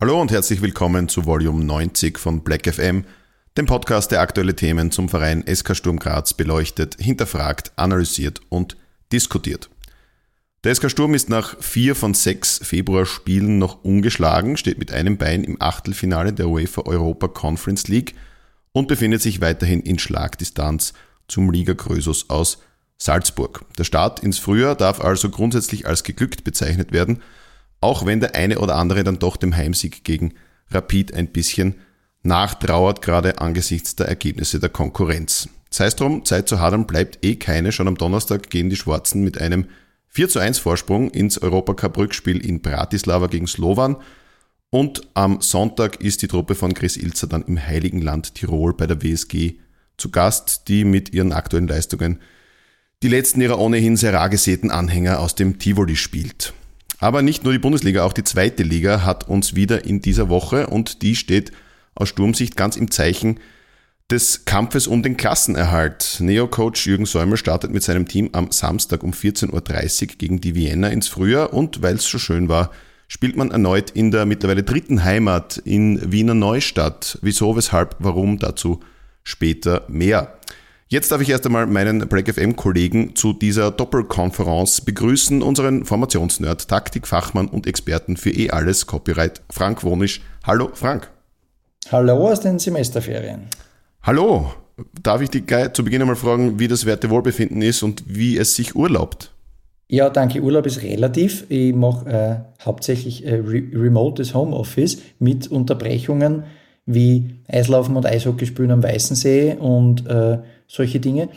Hallo und herzlich willkommen zu Volume 90 von Black FM, dem Podcast, der aktuelle Themen zum Verein SK Sturm Graz beleuchtet, hinterfragt, analysiert und diskutiert. Der SK Sturm ist nach vier von sechs Februarspielen noch ungeschlagen, steht mit einem Bein im Achtelfinale der UEFA Europa Conference League und befindet sich weiterhin in Schlagdistanz zum Liga Krösus aus Salzburg. Der Start ins Frühjahr darf also grundsätzlich als geglückt bezeichnet werden, auch wenn der eine oder andere dann doch dem Heimsieg gegen Rapid ein bisschen nachtrauert, gerade angesichts der Ergebnisse der Konkurrenz. Sei es drum, Zeit zu hadern bleibt eh keine. Schon am Donnerstag gehen die Schwarzen mit einem 4 zu 1 Vorsprung ins Europacup-Rückspiel in Bratislava gegen Slovan. Und am Sonntag ist die Truppe von Chris Ilzer dann im Heiligen Land Tirol bei der WSG zu Gast, die mit ihren aktuellen Leistungen die letzten ihrer ohnehin sehr rar gesäten Anhänger aus dem Tivoli spielt. Aber nicht nur die Bundesliga, auch die zweite Liga hat uns wieder in dieser Woche und die steht aus Sturmsicht ganz im Zeichen des Kampfes um den Klassenerhalt. Neo-Coach Jürgen Säumel startet mit seinem Team am Samstag um 14.30 Uhr gegen die Vienna ins Frühjahr und weil es so schön war, spielt man erneut in der mittlerweile dritten Heimat in Wiener Neustadt. Wieso, weshalb, warum, dazu später mehr. Jetzt darf ich erst einmal meinen Break FM Kollegen zu dieser Doppelkonferenz begrüßen, unseren Formationsnerd, Taktikfachmann und Experten für eh alles Copyright, Frank Wonisch. Hallo Frank. Hallo aus den Semesterferien. Hallo. Darf ich dich zu Beginn einmal fragen, wie das Wertewohlbefinden ist und wie es sich urlaubt? Ja, danke. Urlaub ist relativ. Ich mache äh, hauptsächlich äh, re remotes Homeoffice mit Unterbrechungen wie Eislaufen und Eishockey spielen am Weißensee und äh, solche Dinge.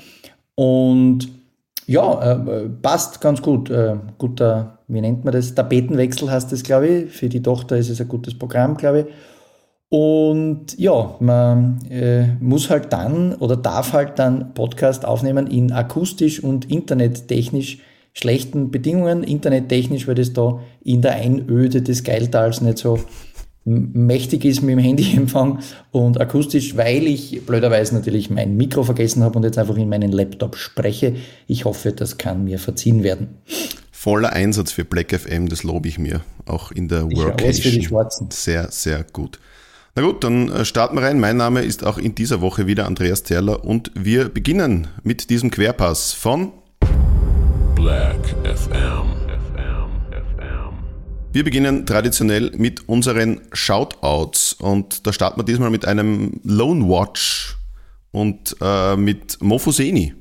Und ja, äh, passt ganz gut. Äh, guter, wie nennt man das? Tapetenwechsel heißt das, glaube ich. Für die Tochter ist es ein gutes Programm, glaube ich. Und ja, man äh, muss halt dann oder darf halt dann Podcast aufnehmen in akustisch und internettechnisch schlechten Bedingungen. Internettechnisch, weil das da in der Einöde des Geiltals nicht so mächtig ist mit dem Handyempfang und akustisch, weil ich blöderweise natürlich mein Mikro vergessen habe und jetzt einfach in meinen Laptop spreche. Ich hoffe, das kann mir verziehen werden. Voller Einsatz für Black FM, das lobe ich mir, auch in der Workation. Sehr, sehr gut. Na gut, dann äh, starten wir rein. Mein Name ist auch in dieser Woche wieder Andreas Zerler und wir beginnen mit diesem Querpass von Black FM. Wir beginnen traditionell mit unseren Shoutouts und da starten wir diesmal mit einem Lone Watch und äh, mit Mofuseni,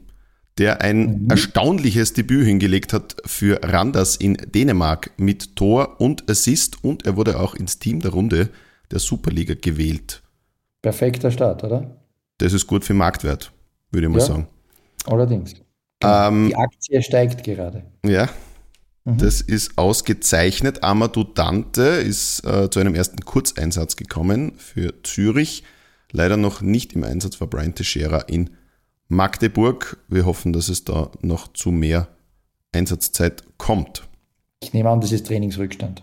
der ein mhm. erstaunliches Debüt hingelegt hat für Randers in Dänemark mit Tor und Assist und er wurde auch ins Team der Runde der Superliga gewählt. Perfekter Start, oder? Das ist gut für Marktwert, würde ich mal ja, sagen. Allerdings. Ähm, Die Aktie steigt gerade. Ja, Mhm. Das ist ausgezeichnet. Amadou Dante ist äh, zu einem ersten Kurzeinsatz gekommen für Zürich. Leider noch nicht im Einsatz war Brian Teixeira in Magdeburg. Wir hoffen, dass es da noch zu mehr Einsatzzeit kommt. Ich nehme an, das ist Trainingsrückstand.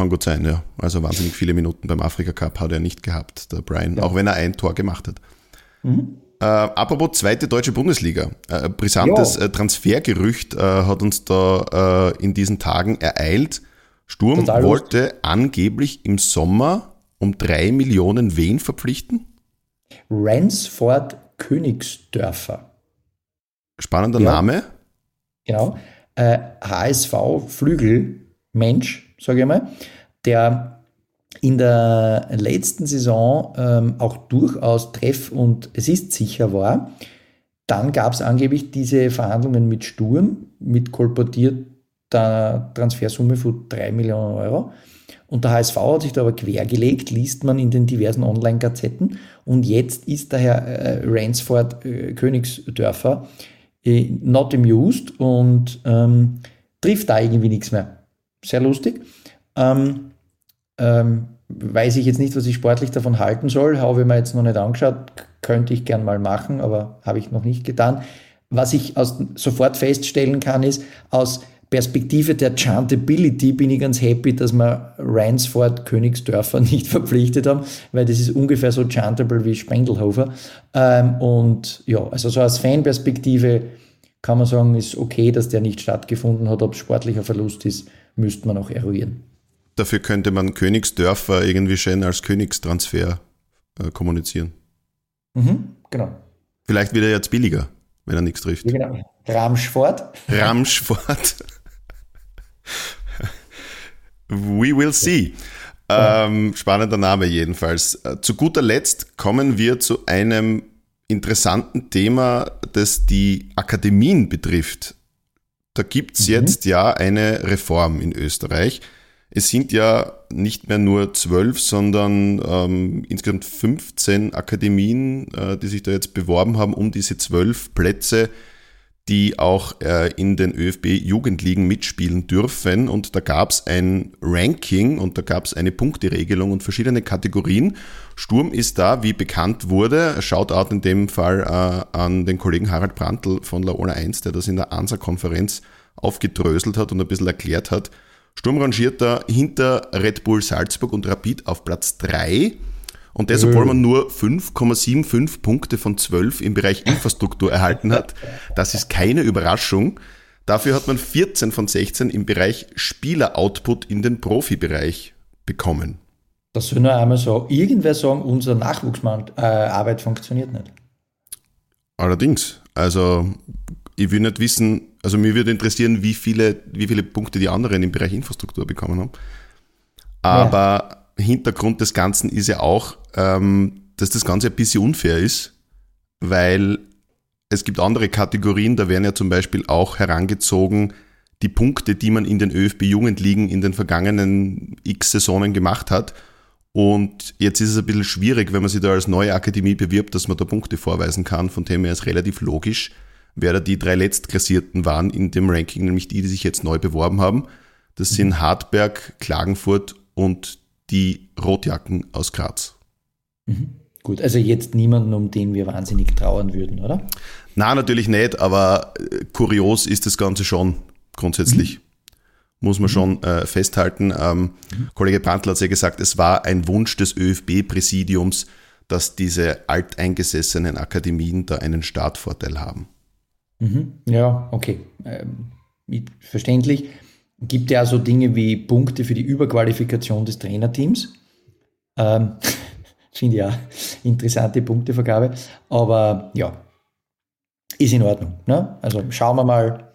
Kann gut sein, ja. Also wahnsinnig viele Minuten beim Afrika Cup hat er nicht gehabt, der Brian, ja. auch wenn er ein Tor gemacht hat. Mhm. Äh, apropos zweite deutsche Bundesliga. Äh, brisantes äh, Transfergerücht äh, hat uns da äh, in diesen Tagen ereilt. Sturm Total wollte lustig. angeblich im Sommer um drei Millionen wen verpflichten? Ransford Königsdörfer. Spannender ja. Name. Genau. HSV äh, Flügelmensch, sage ich mal, der in der letzten Saison ähm, auch durchaus treff- und es ist sicher war. Dann gab es angeblich diese Verhandlungen mit Sturm mit kolportierter Transfersumme von 3 Millionen Euro. Und der HSV hat sich da aber quergelegt, liest man in den diversen Online-Gazetten. Und jetzt ist der Herr äh, Ransford äh, Königsdörfer äh, not amused und ähm, trifft da irgendwie nichts mehr. Sehr lustig. Ähm, ähm, weiß ich jetzt nicht, was ich sportlich davon halten soll. Habe ich mir jetzt noch nicht angeschaut. Könnte ich gern mal machen, aber habe ich noch nicht getan. Was ich aus, sofort feststellen kann, ist, aus Perspektive der Chantability bin ich ganz happy, dass man Ransford Königsdörfer nicht verpflichtet haben, weil das ist ungefähr so chantable wie Sprengelhofer. Ähm, und ja, also so aus Fanperspektive kann man sagen, ist okay, dass der nicht stattgefunden hat. Ob es sportlicher Verlust ist, müsste man auch eruieren. Dafür könnte man Königsdörfer irgendwie schön als Königstransfer äh, kommunizieren. Mhm, genau. Vielleicht wird er jetzt billiger, wenn er nichts trifft. Genau. Ramschfort. Ramschfort. We will see. Ähm, spannender Name jedenfalls. Äh, zu guter Letzt kommen wir zu einem interessanten Thema, das die Akademien betrifft. Da gibt es mhm. jetzt ja eine Reform in Österreich. Es sind ja nicht mehr nur zwölf, sondern ähm, insgesamt 15 Akademien, äh, die sich da jetzt beworben haben, um diese zwölf Plätze die auch äh, in den ÖFB-Jugendligen mitspielen dürfen. Und da gab es ein Ranking und da gab es eine Punkteregelung und verschiedene Kategorien. Sturm ist da, wie bekannt wurde, Shoutout in dem Fall äh, an den Kollegen Harald Brandl von Laola 1, der das in der ANSA-Konferenz aufgedröselt hat und ein bisschen erklärt hat. Sturm rangiert da hinter Red Bull Salzburg und Rapid auf Platz 3 und das, obwohl man nur 5,75 Punkte von 12 im Bereich Infrastruktur erhalten hat. Das ist keine Überraschung. Dafür hat man 14 von 16 im Bereich Spieler-Output in den Profibereich bekommen. Das soll nur einmal so irgendwer sagen, unsere Nachwuchsarbeit äh, funktioniert nicht. Allerdings, also ich will nicht wissen, also mir würde interessieren, wie viele, wie viele Punkte die anderen im Bereich Infrastruktur bekommen haben. Aber ja. Hintergrund des Ganzen ist ja auch, ähm, dass das Ganze ein bisschen unfair ist, weil es gibt andere Kategorien, da werden ja zum Beispiel auch herangezogen die Punkte, die man in den ÖFB-Jugendligen in den vergangenen x Saisonen gemacht hat. Und jetzt ist es ein bisschen schwierig, wenn man sich da als neue Akademie bewirbt, dass man da Punkte vorweisen kann. Von dem her ist relativ logisch, wer da die drei Letztklassierten waren in dem Ranking, nämlich die, die sich jetzt neu beworben haben. Das sind Hartberg, Klagenfurt und die Rotjacken aus Graz. Mhm. Gut, also jetzt niemanden, um den wir wahnsinnig trauern würden, oder? Na, natürlich nicht, aber äh, kurios ist das Ganze schon grundsätzlich. Mhm. Muss man mhm. schon äh, festhalten. Ähm. Kollege Brandl hat ja gesagt, es war ein Wunsch des ÖFB-Präsidiums, dass diese alteingesessenen Akademien da einen Startvorteil haben. Mhm. Ja, okay. Ähm, verständlich gibt ja so Dinge wie Punkte für die Überqualifikation des Trainerteams. Ähm, Finde ja interessante Punktevergabe. Aber ja, ist in Ordnung. Ne? Also schauen wir mal,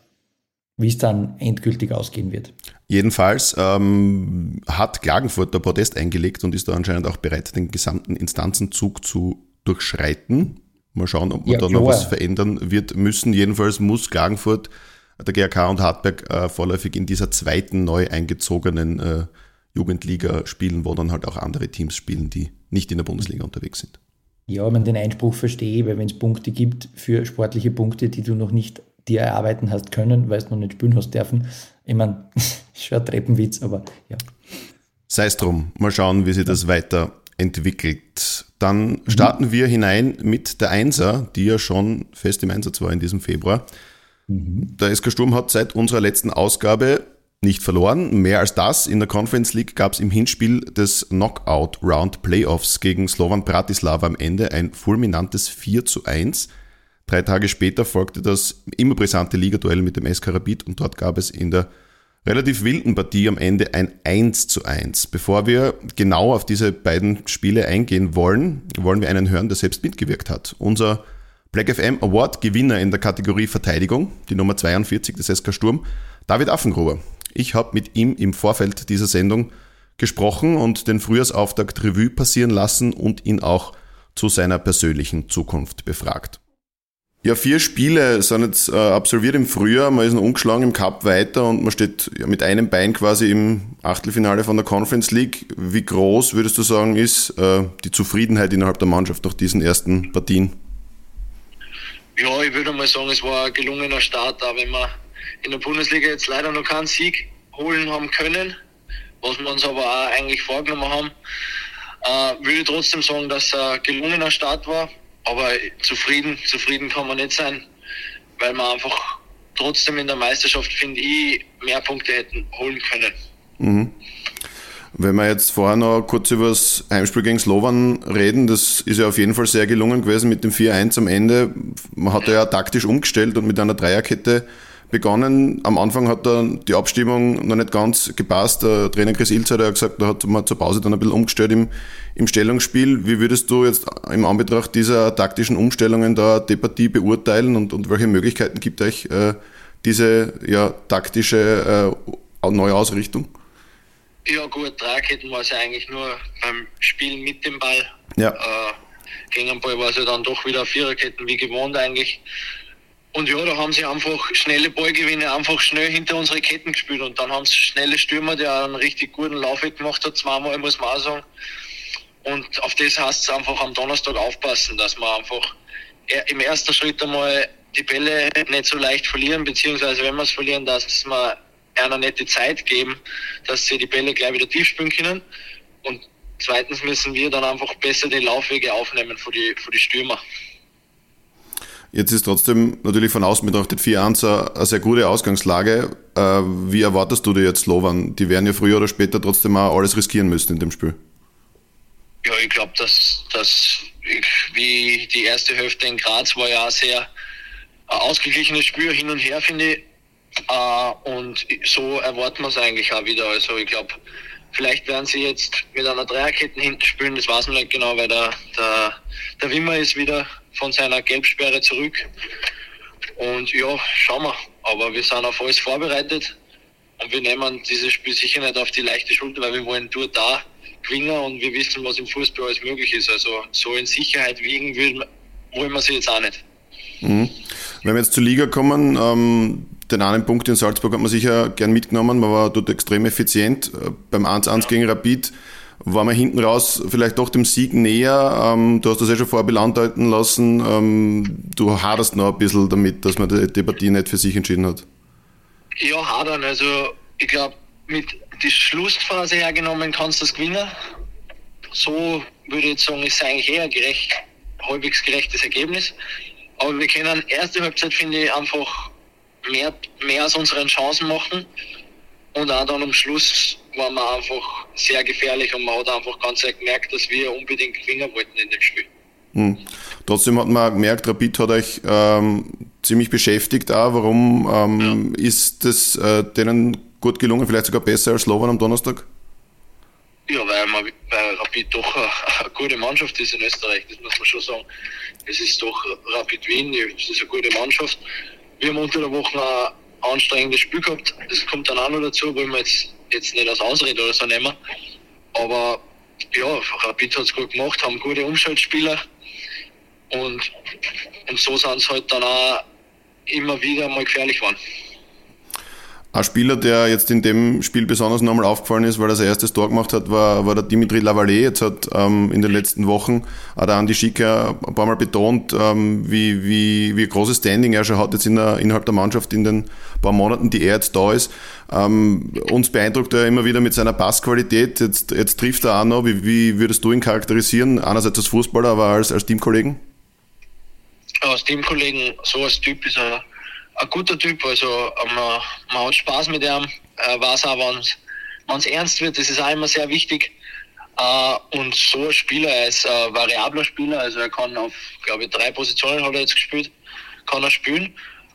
wie es dann endgültig ausgehen wird. Jedenfalls ähm, hat Klagenfurt der Protest eingelegt und ist da anscheinend auch bereit, den gesamten Instanzenzug zu durchschreiten. Mal schauen, ob man ja, da klar. noch was verändern wird müssen. Jedenfalls muss Klagenfurt der GRK und Hartberg äh, vorläufig in dieser zweiten neu eingezogenen äh, Jugendliga spielen, wo dann halt auch andere Teams spielen, die nicht in der Bundesliga unterwegs sind. Ja, man den Einspruch verstehe, weil wenn es Punkte gibt für sportliche Punkte, die du noch nicht dir erarbeiten hast können, weil du noch nicht spielen hast dürfen, ich meine, schon ein Treppenwitz, aber ja. Sei es drum, mal schauen, wie sich das weiterentwickelt. Dann mhm. starten mhm. wir hinein mit der Einser, die ja schon fest im Einsatz war in diesem Februar. Mhm. Der SK Sturm hat seit unserer letzten Ausgabe nicht verloren. Mehr als das, in der Conference League gab es im Hinspiel des Knockout Round Playoffs gegen Slovan Bratislava am Ende ein fulminantes 4 zu 1. Drei Tage später folgte das immer brisante Ligaduell mit dem SK Rapid und dort gab es in der relativ wilden Partie am Ende ein 1 zu 1. Bevor wir genau auf diese beiden Spiele eingehen wollen, wollen wir einen hören, der selbst mitgewirkt hat. Unser Black FM Award Gewinner in der Kategorie Verteidigung, die Nummer 42 des SK Sturm, David Affengruber. Ich habe mit ihm im Vorfeld dieser Sendung gesprochen und den Frühjahrsauftakt Revue passieren lassen und ihn auch zu seiner persönlichen Zukunft befragt. Ja, vier Spiele sind jetzt äh, absolviert im Frühjahr. Man ist noch ungeschlagen im Cup weiter und man steht ja, mit einem Bein quasi im Achtelfinale von der Conference League. Wie groß würdest du sagen, ist äh, die Zufriedenheit innerhalb der Mannschaft nach diesen ersten Partien? Ja, ich würde mal sagen, es war ein gelungener Start, auch wenn wir in der Bundesliga jetzt leider noch keinen Sieg holen haben können, was wir uns aber auch eigentlich vorgenommen haben. Äh, würde trotzdem sagen, dass es ein gelungener Start war, aber zufrieden, zufrieden kann man nicht sein, weil wir einfach trotzdem in der Meisterschaft, finde ich, mehr Punkte hätten holen können. Mhm. Wenn wir jetzt vorher noch kurz über das Heimspiel gegen Slovan reden, das ist ja auf jeden Fall sehr gelungen gewesen mit dem 4-1 am Ende. Man hat ja taktisch umgestellt und mit einer Dreierkette begonnen. Am Anfang hat dann die Abstimmung noch nicht ganz gepasst. Der Trainer Chris Ilz hat ja gesagt, da hat man zur Pause dann ein bisschen umgestellt im, im Stellungsspiel. Wie würdest du jetzt im Anbetracht dieser taktischen Umstellungen da die Partie beurteilen und, und welche Möglichkeiten gibt euch äh, diese ja, taktische äh, neue Ausrichtung? Ja gut, Dreierketten war es ja eigentlich nur beim Spielen mit dem Ball. Ja. Äh, gegen den Ball war es ja dann doch wieder Viererketten wie gewohnt eigentlich. Und ja, da haben sie einfach schnelle Ballgewinne einfach schnell hinter unsere Ketten gespielt und dann haben sie schnelle Stürmer, der einen richtig guten Lauf gemacht hat, zweimal muss man auch sagen. Und auf das heißt es einfach am Donnerstag aufpassen, dass man einfach im ersten Schritt einmal die Bälle nicht so leicht verlieren, beziehungsweise wenn wir es verlieren, dass wir einer die Zeit geben, dass sie die Bälle gleich wieder tief spielen können. Und zweitens müssen wir dann einfach besser die Laufwege aufnehmen für die, für die Stürmer. Jetzt ist trotzdem natürlich von außen betrachtet 4-1 eine sehr gute Ausgangslage. Äh, wie erwartest du dir jetzt Slovan? Die werden ja früher oder später trotzdem auch alles riskieren müssen in dem Spiel. Ja, ich glaube, dass, dass ich, wie die erste Hälfte in Graz war ja sehr ausgeglichenes Spiel hin und her, finde ich. Äh, und so erwarten wir es eigentlich auch wieder. Also ich glaube, vielleicht werden sie jetzt mit einer Dreierkette hinten spielen, das weiß man nicht genau, weil der, der, der Wimmer ist wieder von seiner Gelbsperre zurück. Und ja, schauen wir. Aber wir sind auf alles vorbereitet und wir nehmen dieses Spiel sicher nicht auf die leichte Schulter, weil wir wollen nur da gewinnen und wir wissen, was im Fußball alles möglich ist. Also so in Sicherheit wiegen wollen wir sie jetzt auch nicht. Mhm. Wenn wir jetzt zur Liga kommen, ähm, den einen Punkt in Salzburg hat man sicher gern mitgenommen, man war dort extrem effizient. Äh, beim 1-1 ja. gegen Rapid war man hinten raus vielleicht doch dem Sieg näher. Ähm, du hast das ja schon vorher andeuten lassen. Ähm, du haderst noch ein bisschen damit, dass man die, die Partie nicht für sich entschieden hat. Ja, hadern. Also ich glaube, mit der Schlussphase hergenommen kannst du das gewinnen. So würde ich jetzt sagen, ist eigentlich eher gerecht, halbwegs gerechtes Ergebnis. Aber wir können erste Halbzeit, finde ich, einfach mehr, mehr aus unseren Chancen machen. Und auch dann am Schluss waren wir einfach sehr gefährlich und man hat einfach ganz gemerkt, dass wir unbedingt gewinnen wollten in dem Spiel. Hm. Trotzdem hat man gemerkt, Rapid hat euch ähm, ziemlich beschäftigt auch. Warum ähm, ja. ist das äh, denen gut gelungen, vielleicht sogar besser als Slovan am Donnerstag? Ja, weil, man, weil Rapid doch eine, eine, gute Mannschaft ist in Österreich, das muss man schon sagen. Es ist doch Rapid Wien, das ist eine gute Mannschaft. Wir haben unter der Woche ein anstrengendes Spiel gehabt. Das kommt dann auch noch dazu, wollen wir jetzt, jetzt nicht als Ausrede oder so nehmen. Aber ja, Rapid hat es gut gemacht, haben gute Umschaltspieler. Und, und so sind es halt dann auch immer wieder mal gefährlich geworden. Ein Spieler, der jetzt in dem Spiel besonders nochmal aufgefallen ist, weil er sein erstes Tor gemacht hat, war, war der Dimitri Lavallée. Jetzt hat ähm, in den letzten Wochen hat der Andi Schicker ein paar Mal betont, ähm, wie, wie, wie großes Standing er schon hat jetzt in der, innerhalb der Mannschaft in den paar Monaten, die er jetzt da ist. Ähm, uns beeindruckt er immer wieder mit seiner Passqualität. Jetzt, jetzt trifft er auch noch. Wie, wie würdest du ihn charakterisieren? Einerseits als Fußballer, aber als, als Teamkollegen? Als Teamkollegen, so als Typ ist er ein guter Typ. Also man, man hat Spaß mit ihm, äh, weiß auch, wenn es ernst wird, das ist auch immer sehr wichtig. Äh, und so ein Spieler, er ist ein variabler Spieler, also er kann auf, glaube ich, drei Positionen hat er jetzt gespielt, kann er spielen.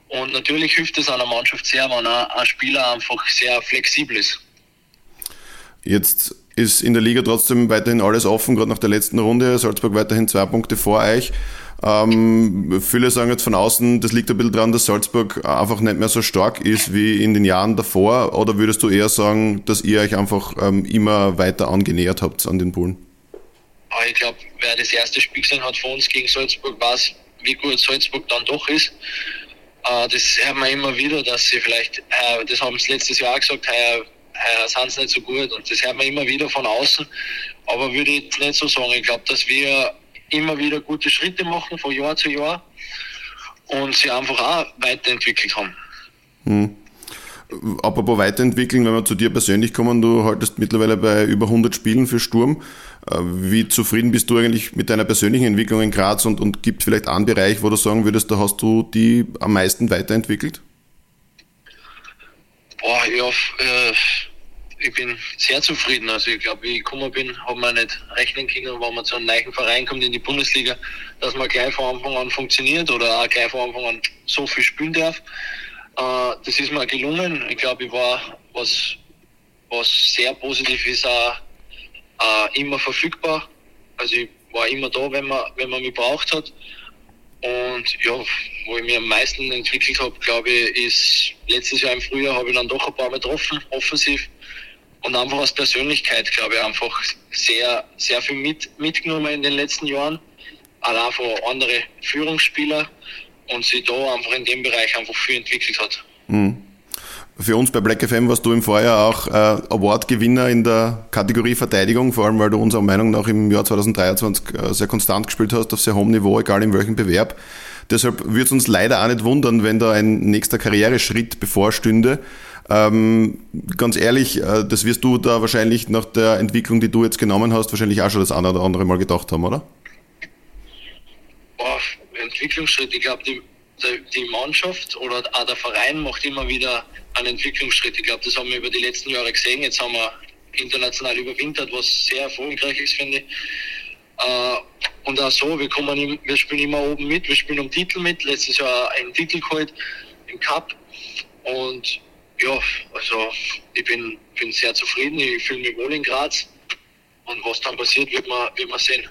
Und natürlich hilft es einer Mannschaft sehr, wenn ein Spieler einfach sehr flexibel ist. Jetzt ist in der Liga trotzdem weiterhin alles offen, gerade nach der letzten Runde. Salzburg weiterhin zwei Punkte vor euch. Ähm, viele sagen jetzt von außen, das liegt ein bisschen daran, dass Salzburg einfach nicht mehr so stark ist wie in den Jahren davor. Oder würdest du eher sagen, dass ihr euch einfach ähm, immer weiter angenähert habt an den Bullen? Ah, ich glaube, wer das erste Spiel gesehen hat von uns gegen Salzburg, weiß, wie gut Salzburg dann doch ist. Äh, das hört man immer wieder, dass sie vielleicht, äh, das haben sie letztes Jahr auch gesagt, heuer, heuer sind sie nicht so gut. Und das hört man immer wieder von außen. Aber würde ich nicht so sagen. Ich glaube, dass wir immer wieder gute Schritte machen von Jahr zu Jahr und sie einfach auch weiterentwickelt haben. Hm. Apropos weiterentwickeln, wenn wir zu dir persönlich kommen, du haltest mittlerweile bei über 100 Spielen für Sturm. Äh, wie zufrieden bist du eigentlich mit deiner persönlichen Entwicklung in Graz und, und gibt vielleicht einen Bereich, wo du sagen würdest, da hast du die am meisten weiterentwickelt? Boah, ja, äh, ich bin sehr zufrieden. Also ich glaube, wie ich gekommen bin, haben wir nicht rechnen können, wenn man zu einem neuen Verein kommt in die Bundesliga, dass man gleich von Anfang an funktioniert oder auch gleich von Anfang an so viel spielen darf. Äh, das ist mir gelungen. Ich glaube, ich war, was, was sehr positiv ist, auch immer verfügbar. Also ich war immer da, wenn man, wenn man mich braucht hat. Und ja, wo ich mich am meisten entwickelt habe, glaube ich, ist letztes Jahr im Frühjahr habe ich dann doch ein paar Mal getroffen, offensiv. Und einfach als Persönlichkeit, glaube ich, einfach sehr, sehr viel mit, mitgenommen in den letzten Jahren. Allein von anderen Führungsspielern und sich da einfach in dem Bereich einfach viel entwickelt hat. Mhm. Für uns bei Black FM warst du im Vorjahr auch äh, Award-Gewinner in der Kategorie Verteidigung, vor allem weil du unserer Meinung nach im Jahr 2023 äh, sehr konstant gespielt hast, auf sehr hohem Niveau, egal in welchem Bewerb. Deshalb würde es uns leider auch nicht wundern, wenn da ein nächster Karriereschritt bevorstünde. Ähm, ganz ehrlich, äh, das wirst du da wahrscheinlich nach der Entwicklung, die du jetzt genommen hast, wahrscheinlich auch schon das eine oder andere Mal gedacht haben, oder? Boah, Entwicklungsschritt, ich glaube, die, die Mannschaft oder auch der Verein macht immer wieder einen Entwicklungsschritt. Ich glaube, das haben wir über die letzten Jahre gesehen. Jetzt haben wir international überwintert, was sehr erfolgreich ist, finde ich. Äh, und auch so, wir, kommen, wir spielen immer oben mit, wir spielen um Titel mit. Letztes Jahr einen Titel geholt im Cup. Und ja, also ich bin, bin sehr zufrieden, ich fühle mich wohl in Graz. Und was dann passiert, wird man, wird man sehen.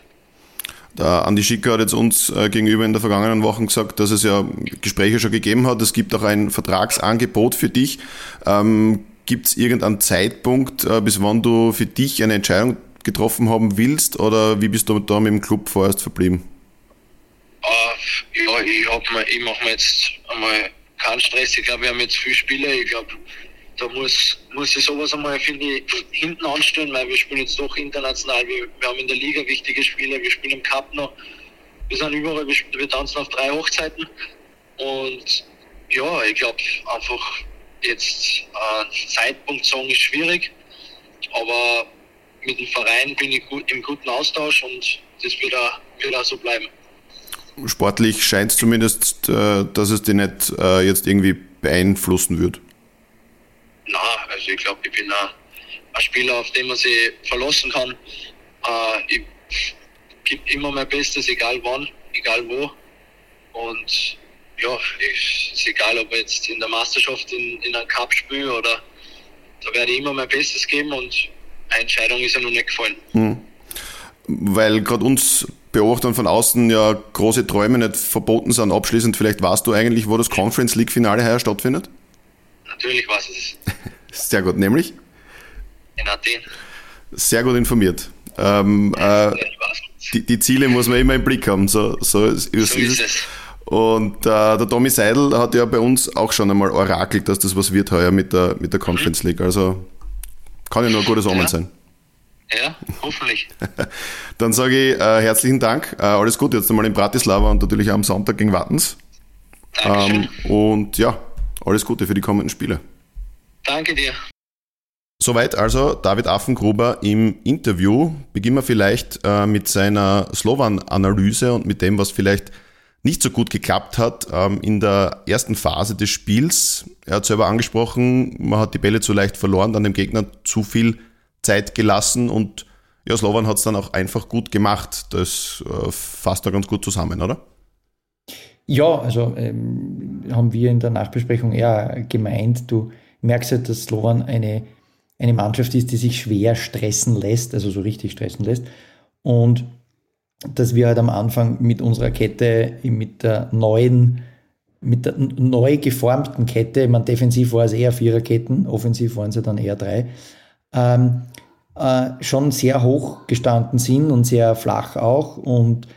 Der Andi Schicker hat jetzt uns äh, gegenüber in der vergangenen Woche gesagt, dass es ja Gespräche schon gegeben hat. Es gibt auch ein Vertragsangebot für dich. Ähm, gibt es irgendeinen Zeitpunkt, äh, bis wann du für dich eine Entscheidung getroffen haben willst? Oder wie bist du da mit dem Club vorerst verblieben? Uh, ja, ich, ich mache mir jetzt einmal keinen Stress. Ich glaube, wir haben jetzt viele Spiele. Ich glaube, da muss, muss ich sowas einmal, finde ich, hinten anstellen, weil wir spielen jetzt doch international. Wir, wir haben in der Liga wichtige Spiele, wir spielen im Cup noch. Wir sind überall, wir, wir tanzen auf drei Hochzeiten. Und ja, ich glaube einfach, jetzt äh, Zeitpunkt sagen ist schwierig, aber mit dem Verein bin ich gut, im guten Austausch und das wird auch, wird auch so bleiben. Sportlich scheint es zumindest, äh, dass es dich nicht äh, jetzt irgendwie beeinflussen wird. Na, also ich glaube, ich bin ein, ein, Spieler, auf den man sich verlassen kann. Äh, ich gebe immer mein Bestes, egal wann, egal wo. Und ja, es ist egal, ob ich jetzt in der Meisterschaft in, in einem Cup spiele oder da werde ich immer mein Bestes geben und eine Entscheidung ist ja noch nicht gefallen. Hm. Weil gerade uns Beobachtern von außen ja große Träume nicht verboten sind. Abschließend, vielleicht weißt du eigentlich, wo das Conference League Finale heuer stattfindet? Natürlich weiß ich es. Sehr gut, nämlich? In Athen. Sehr gut informiert. Ähm, äh, die, die, Ziele muss man immer im Blick haben, so, so, ist, so ist es. Und äh, der Tommy Seidel hat ja bei uns auch schon einmal orakelt, dass das was wird heuer mit der, mit der Conference League. Also kann ja nur ein gutes Omen ja. sein. Ja, hoffentlich. Dann sage ich äh, herzlichen Dank. Äh, alles Gute jetzt einmal in Bratislava und natürlich am Sonntag gegen Wattens. Ähm, und ja, alles Gute für die kommenden Spiele. Danke dir. Soweit also David Affengruber im Interview. Beginnen wir vielleicht äh, mit seiner Slowan-Analyse und mit dem, was vielleicht nicht so gut geklappt hat ähm, in der ersten Phase des Spiels. Er hat selber angesprochen, man hat die Bälle zu leicht verloren, dann dem Gegner zu viel Zeit gelassen und ja, Slovan hat es dann auch einfach gut gemacht. Das äh, fasst da ganz gut zusammen, oder? Ja, also ähm, haben wir in der Nachbesprechung eher gemeint, du merkst ja, dass Slovan eine, eine Mannschaft ist, die sich schwer stressen lässt, also so richtig stressen lässt. Und dass wir halt am Anfang mit unserer Kette, mit der neuen, mit der neu geformten Kette, man defensiv war es eher Viererketten, offensiv waren sie dann eher drei, ähm, äh, schon sehr hoch gestanden sind und sehr flach auch. Und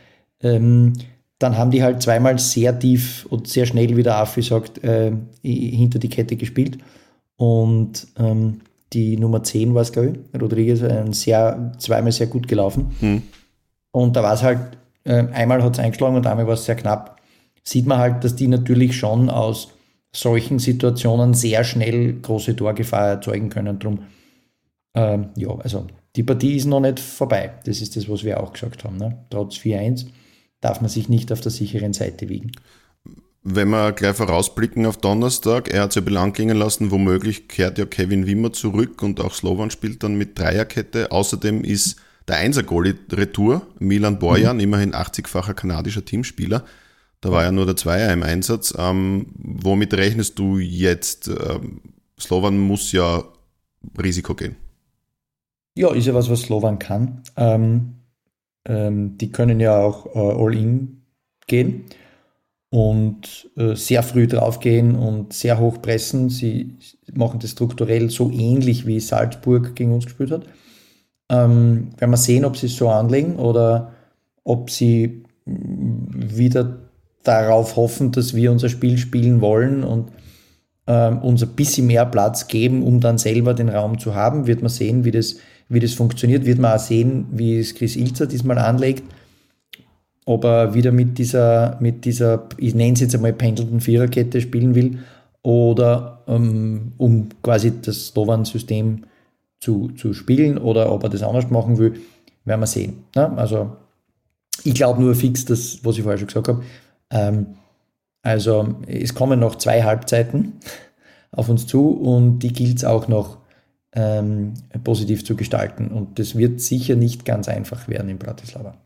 ähm, dann haben die halt zweimal sehr tief und sehr schnell, wie der Affi sagt, äh, hinter die Kette gespielt. Und ähm, die Nummer 10 war es, glaube ich, Rodriguez, ein sehr, zweimal sehr gut gelaufen. Hm. Und da war es halt, äh, einmal hat es eingeschlagen und einmal war es sehr knapp. Sieht man halt, dass die natürlich schon aus solchen Situationen sehr schnell große Torgefahr erzeugen können. Drum, ähm, ja, also die Partie ist noch nicht vorbei. Das ist das, was wir auch gesagt haben. Ne? Trotz 4-1 darf man sich nicht auf der sicheren Seite wiegen. wenn wir gleich vorausblicken auf Donnerstag, er hat es ja belang klingen lassen, womöglich kehrt ja Kevin Wimmer zurück und auch Slovan spielt dann mit Dreierkette. Außerdem ist der Einser-Goalie Retour, Milan Borjan, mhm. immerhin 80-facher kanadischer Teamspieler. Da war ja nur der Zweier im Einsatz. Ähm, womit rechnest du jetzt? Ähm, Slovan muss ja Risiko gehen. Ja, ist ja was, was Slovan kann. Ähm, ähm, die können ja auch äh, All-In gehen und äh, sehr früh draufgehen und sehr hoch pressen. Sie machen das strukturell so ähnlich wie Salzburg gegen uns gespielt hat. Ähm, werden wir sehen, ob sie es so anlegen oder ob sie wieder darauf hoffen, dass wir unser Spiel spielen wollen und ähm, uns ein bisschen mehr Platz geben, um dann selber den Raum zu haben. Wird man sehen, wie das, wie das funktioniert. Wird man auch sehen, wie es Chris Ilzer diesmal anlegt. Ob er wieder mit dieser, mit dieser ich nenne es jetzt einmal pendelnden Viererkette spielen will oder ähm, um quasi das Slovan-System zu, zu spielen oder ob er das anders machen will, werden wir sehen. Ne? Also ich glaube nur fix, das, was ich vorher schon gesagt habe. Ähm, also es kommen noch zwei Halbzeiten auf uns zu und die gilt es auch noch ähm, positiv zu gestalten. Und das wird sicher nicht ganz einfach werden in Bratislava.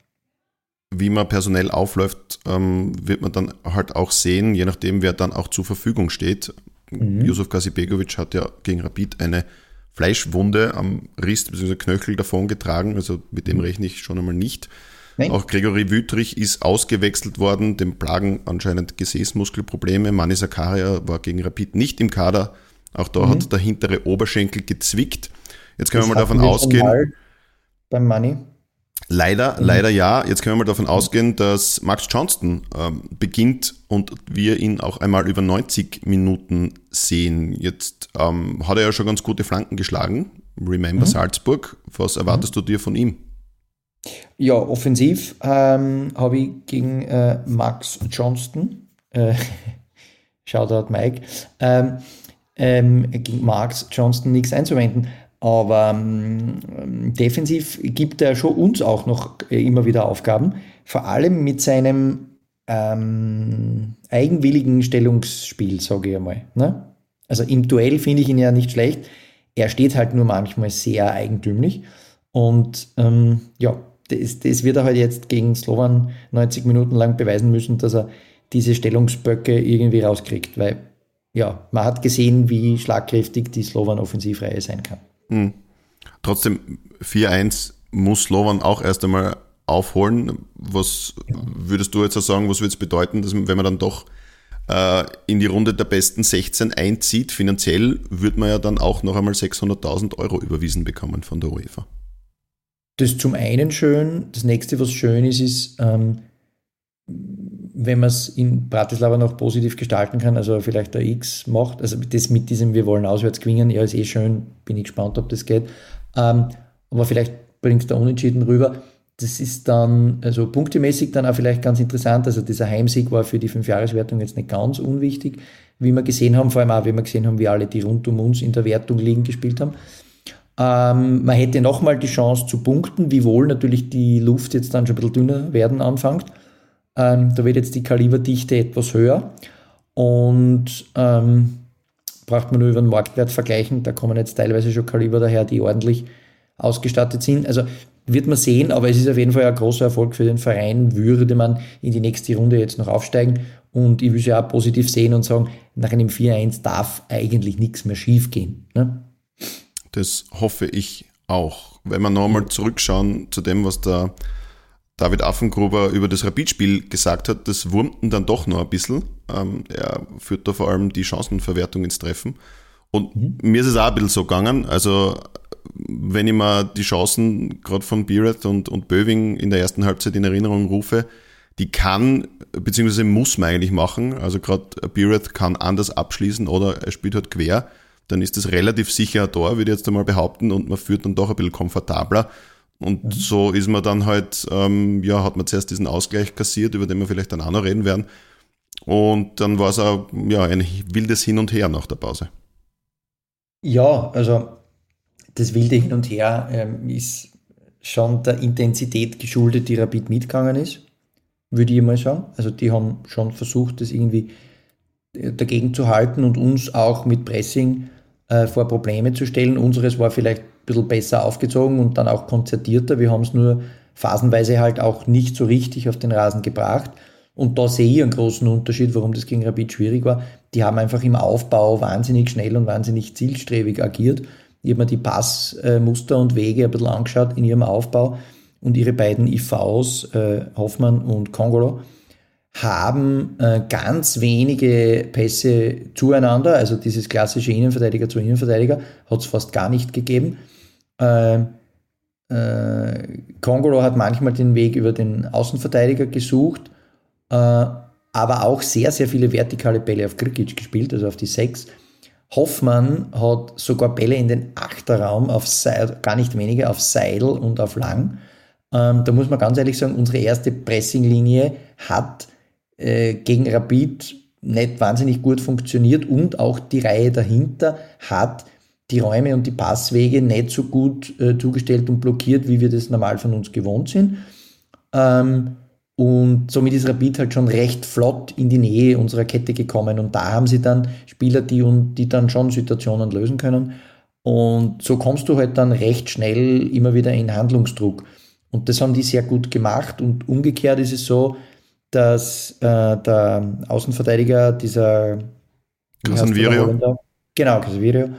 Wie man personell aufläuft, ähm, wird man dann halt auch sehen, je nachdem, wer dann auch zur Verfügung steht. Mhm. Yusuf Gazibegovic hat ja gegen Rapid eine Fleischwunde am Rist bzw. Knöchel davon getragen, also mit dem rechne ich schon einmal nicht. Nein. Auch Gregory Wüttrich ist ausgewechselt worden, dem plagen anscheinend Gesäßmuskelprobleme. Mani Sakaria war gegen Rapid nicht im Kader. Auch da mhm. hat der hintere Oberschenkel gezwickt. Jetzt können das wir mal davon ausgehen. Beim Money. Leider, mhm. leider ja. Jetzt können wir mal davon ausgehen, dass Max Johnston ähm, beginnt und wir ihn auch einmal über 90 Minuten sehen. Jetzt ähm, hat er ja schon ganz gute Flanken geschlagen. Remember mhm. Salzburg. Was erwartest mhm. du dir von ihm? Ja, offensiv ähm, habe ich gegen äh, Max Johnston, äh, Shoutout Mike, ähm, ähm, gegen Max Johnston nichts einzuwenden. Aber ähm, defensiv gibt er schon uns auch noch äh, immer wieder Aufgaben, vor allem mit seinem ähm, eigenwilligen Stellungsspiel, sage ich einmal. Ne? Also im Duell finde ich ihn ja nicht schlecht. Er steht halt nur manchmal sehr eigentümlich. Und ähm, ja, das, das wird er halt jetzt gegen Slovan 90 Minuten lang beweisen müssen, dass er diese Stellungsböcke irgendwie rauskriegt, weil ja, man hat gesehen, wie schlagkräftig die Slovan-Offensivreihe sein kann. Mhm. Trotzdem, 4-1 muss Slovan auch erst einmal aufholen. Was würdest du jetzt sagen, was würde es bedeuten, dass wenn man dann doch äh, in die Runde der besten 16 einzieht, finanziell würde man ja dann auch noch einmal 600.000 Euro überwiesen bekommen von der UEFA. Das ist zum einen schön. Das nächste, was schön ist, ist, ähm, wenn man es in Bratislava noch positiv gestalten kann, also vielleicht der X macht, also das mit diesem Wir wollen auswärts gewinnen, ja, ist eh schön, bin ich gespannt, ob das geht. Ähm, aber vielleicht bringt es da Unentschieden rüber. Das ist dann, also punktemäßig dann auch vielleicht ganz interessant. Also dieser Heimsieg war für die Fünfjahreswertung jetzt nicht ganz unwichtig, wie wir gesehen haben, vor allem auch, wie wir gesehen haben, wie alle, die rund um uns in der Wertung liegen, gespielt haben. Ähm, man hätte nochmal die Chance zu punkten, wiewohl natürlich die Luft jetzt dann schon ein bisschen dünner werden anfängt. Ähm, da wird jetzt die Kaliberdichte etwas höher und ähm, braucht man nur über den Marktwert vergleichen. Da kommen jetzt teilweise schon Kaliber daher, die ordentlich ausgestattet sind. Also wird man sehen, aber es ist auf jeden Fall ein großer Erfolg für den Verein. Würde man in die nächste Runde jetzt noch aufsteigen und ich will es ja auch positiv sehen und sagen, nach einem 4-1 darf eigentlich nichts mehr schief gehen. Ne? Das hoffe ich auch. Wenn wir nochmal zurückschauen zu dem, was der David Affengruber über das Rapidspiel gesagt hat, das wurmten dann doch noch ein bisschen. Ähm, er führt da vor allem die Chancenverwertung ins Treffen. Und mhm. mir ist es auch ein bisschen so gegangen. Also, wenn ich mir die Chancen gerade von Beereth und, und Böving in der ersten Halbzeit in Erinnerung rufe, die kann, beziehungsweise muss man eigentlich machen. Also gerade Beereth kann anders abschließen oder er spielt halt quer dann ist es relativ sicher ein Tor, würde ich jetzt einmal behaupten, und man führt dann doch ein bisschen komfortabler. Und mhm. so ist man dann halt, ähm, ja, hat man zuerst diesen Ausgleich kassiert, über den wir vielleicht dann auch noch reden werden. Und dann war es auch ja, ein wildes Hin und Her nach der Pause. Ja, also das wilde Hin und Her ähm, ist schon der Intensität geschuldet, die Rapid mitgegangen ist. würde ich mal sagen. Also die haben schon versucht, das irgendwie dagegen zu halten und uns auch mit Pressing äh, vor Probleme zu stellen. Unseres war vielleicht ein bisschen besser aufgezogen und dann auch konzertierter. Wir haben es nur phasenweise halt auch nicht so richtig auf den Rasen gebracht. Und da sehe ich einen großen Unterschied, warum das gegen Rapid schwierig war. Die haben einfach im Aufbau wahnsinnig schnell und wahnsinnig zielstrebig agiert. Ich habe mir die Passmuster und Wege ein bisschen angeschaut in ihrem Aufbau und ihre beiden IVs, äh, Hoffmann und Kongolo, haben äh, ganz wenige Pässe zueinander, also dieses klassische Innenverteidiger zu Innenverteidiger, hat es fast gar nicht gegeben. Äh, äh, Kongolo hat manchmal den Weg über den Außenverteidiger gesucht, äh, aber auch sehr, sehr viele vertikale Bälle auf Krikic gespielt, also auf die Sechs. Hoffmann hat sogar Bälle in den Achterraum auf Seil, gar nicht wenige, auf Seil und auf Lang. Ähm, da muss man ganz ehrlich sagen, unsere erste Pressinglinie hat äh, gegen Rapid nicht wahnsinnig gut funktioniert und auch die Reihe dahinter hat die Räume und die Passwege nicht so gut äh, zugestellt und blockiert, wie wir das normal von uns gewohnt sind. Ähm, und somit ist Rapid halt schon recht flott in die Nähe unserer Kette gekommen. Und da haben sie dann Spieler, die, die dann schon Situationen lösen können. Und so kommst du halt dann recht schnell immer wieder in Handlungsdruck. Und das haben die sehr gut gemacht. Und umgekehrt ist es so, dass äh, der Außenverteidiger dieser Casanvirio. Genau, Casanvirio,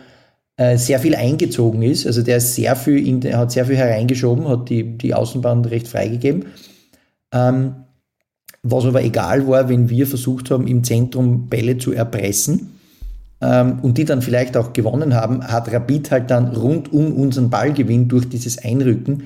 äh, sehr viel eingezogen ist. Also der ist sehr viel in, hat sehr viel hereingeschoben, hat die, die Außenbahn recht freigegeben. Ähm, was aber egal war, wenn wir versucht haben, im Zentrum Bälle zu erpressen ähm, und die dann vielleicht auch gewonnen haben, hat Rapid halt dann rund um unseren Ballgewinn durch dieses Einrücken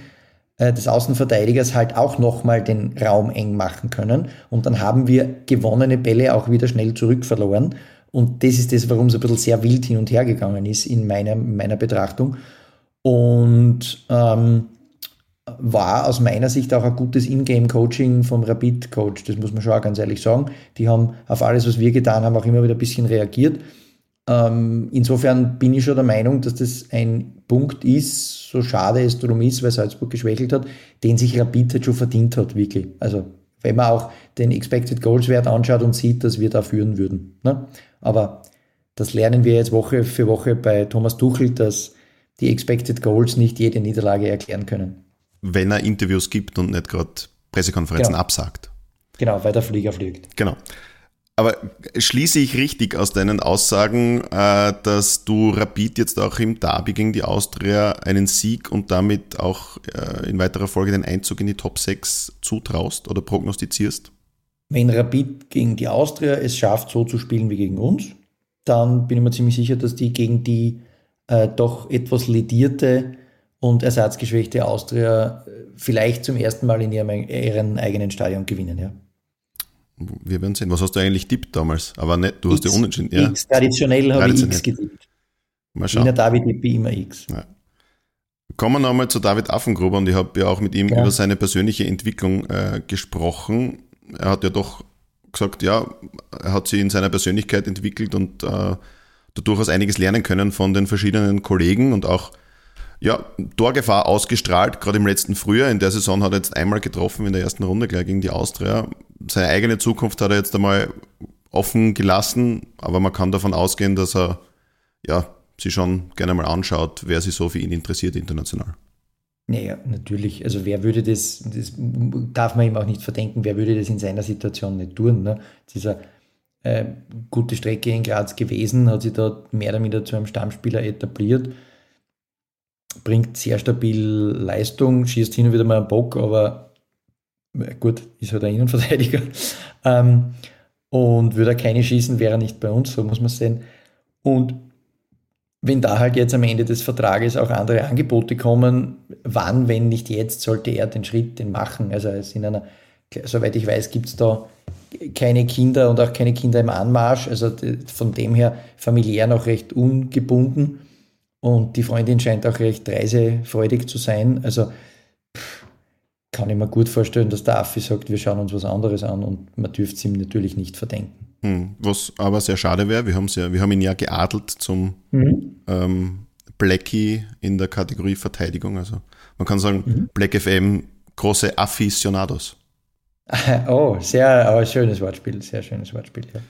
äh, des Außenverteidigers halt auch nochmal den Raum eng machen können. Und dann haben wir gewonnene Bälle auch wieder schnell zurückverloren. Und das ist das, warum es ein bisschen sehr wild hin und her gegangen ist in meiner, meiner Betrachtung. Und ähm, war aus meiner Sicht auch ein gutes Ingame-Coaching vom Rapid-Coach, das muss man schon auch ganz ehrlich sagen. Die haben auf alles, was wir getan haben, auch immer wieder ein bisschen reagiert. Ähm, insofern bin ich schon der Meinung, dass das ein Punkt ist, so schade es drum ist, weil Salzburg geschwächelt hat, den sich Rapid halt schon verdient hat, wirklich. Also wenn man auch den Expected Goals Wert anschaut und sieht, dass wir da führen würden. Ne? Aber das lernen wir jetzt Woche für Woche bei Thomas Tuchel, dass die Expected Goals nicht jede Niederlage erklären können. Wenn er Interviews gibt und nicht gerade Pressekonferenzen genau. absagt. Genau, weil der Flieger fliegt. Genau. Aber schließe ich richtig aus deinen Aussagen, äh, dass du Rapid jetzt auch im Derby gegen die Austria einen Sieg und damit auch äh, in weiterer Folge den Einzug in die Top 6 zutraust oder prognostizierst? Wenn Rapid gegen die Austria es schafft, so zu spielen wie gegen uns, dann bin ich mir ziemlich sicher, dass die gegen die äh, doch etwas ledierte und ersatzgeschwächte Austria vielleicht zum ersten Mal in ihrem, ihrem eigenen Stadion gewinnen. Ja. Wir werden sehen. Was hast du eigentlich tippt damals? Aber nicht, du hast ja unentschieden. Ja. X. Traditionell habe ich X getippt. Mal schauen. In der David tippe immer X. Ja. Kommen wir nochmal zu David Affengruber und ich habe ja auch mit ihm ja. über seine persönliche Entwicklung äh, gesprochen. Er hat ja doch gesagt, ja, er hat sich in seiner Persönlichkeit entwickelt und äh, da durchaus einiges lernen können von den verschiedenen Kollegen und auch ja, Torgefahr ausgestrahlt, gerade im letzten Frühjahr. In der Saison hat er jetzt einmal getroffen in der ersten Runde gleich gegen die Austria. Seine eigene Zukunft hat er jetzt einmal offen gelassen, aber man kann davon ausgehen, dass er ja, sich schon gerne mal anschaut, wer sich so für ihn interessiert international. Naja, natürlich. Also wer würde das, das darf man ihm auch nicht verdenken, wer würde das in seiner Situation nicht tun. Ne? Dieser äh, gute Strecke in Graz gewesen, hat sich dort mehr oder minder zu einem Stammspieler etabliert bringt sehr stabil Leistung, schießt hin und wieder mal einen Bock, aber gut, ist halt ein Innenverteidiger. Ähm, und würde er keine schießen, wäre er nicht bei uns, so muss man sehen. Und wenn da halt jetzt am Ende des Vertrages auch andere Angebote kommen, wann, wenn nicht jetzt, sollte er den Schritt den machen. Also es in einer, soweit ich weiß, gibt es da keine Kinder und auch keine Kinder im Anmarsch. Also von dem her familiär noch recht ungebunden. Und die Freundin scheint auch recht reisefreudig zu sein. Also pff, kann ich mir gut vorstellen, dass der Affi sagt, wir schauen uns was anderes an und man dürfte es ihm natürlich nicht verdenken. Hm, was aber sehr schade wäre, wir, ja, wir haben ihn ja geadelt zum mhm. ähm, Blackie in der Kategorie Verteidigung. Also man kann sagen, mhm. Black FM, große Afficionados. Oh, sehr schönes Wortspiel, sehr schönes Wortspiel. Ja.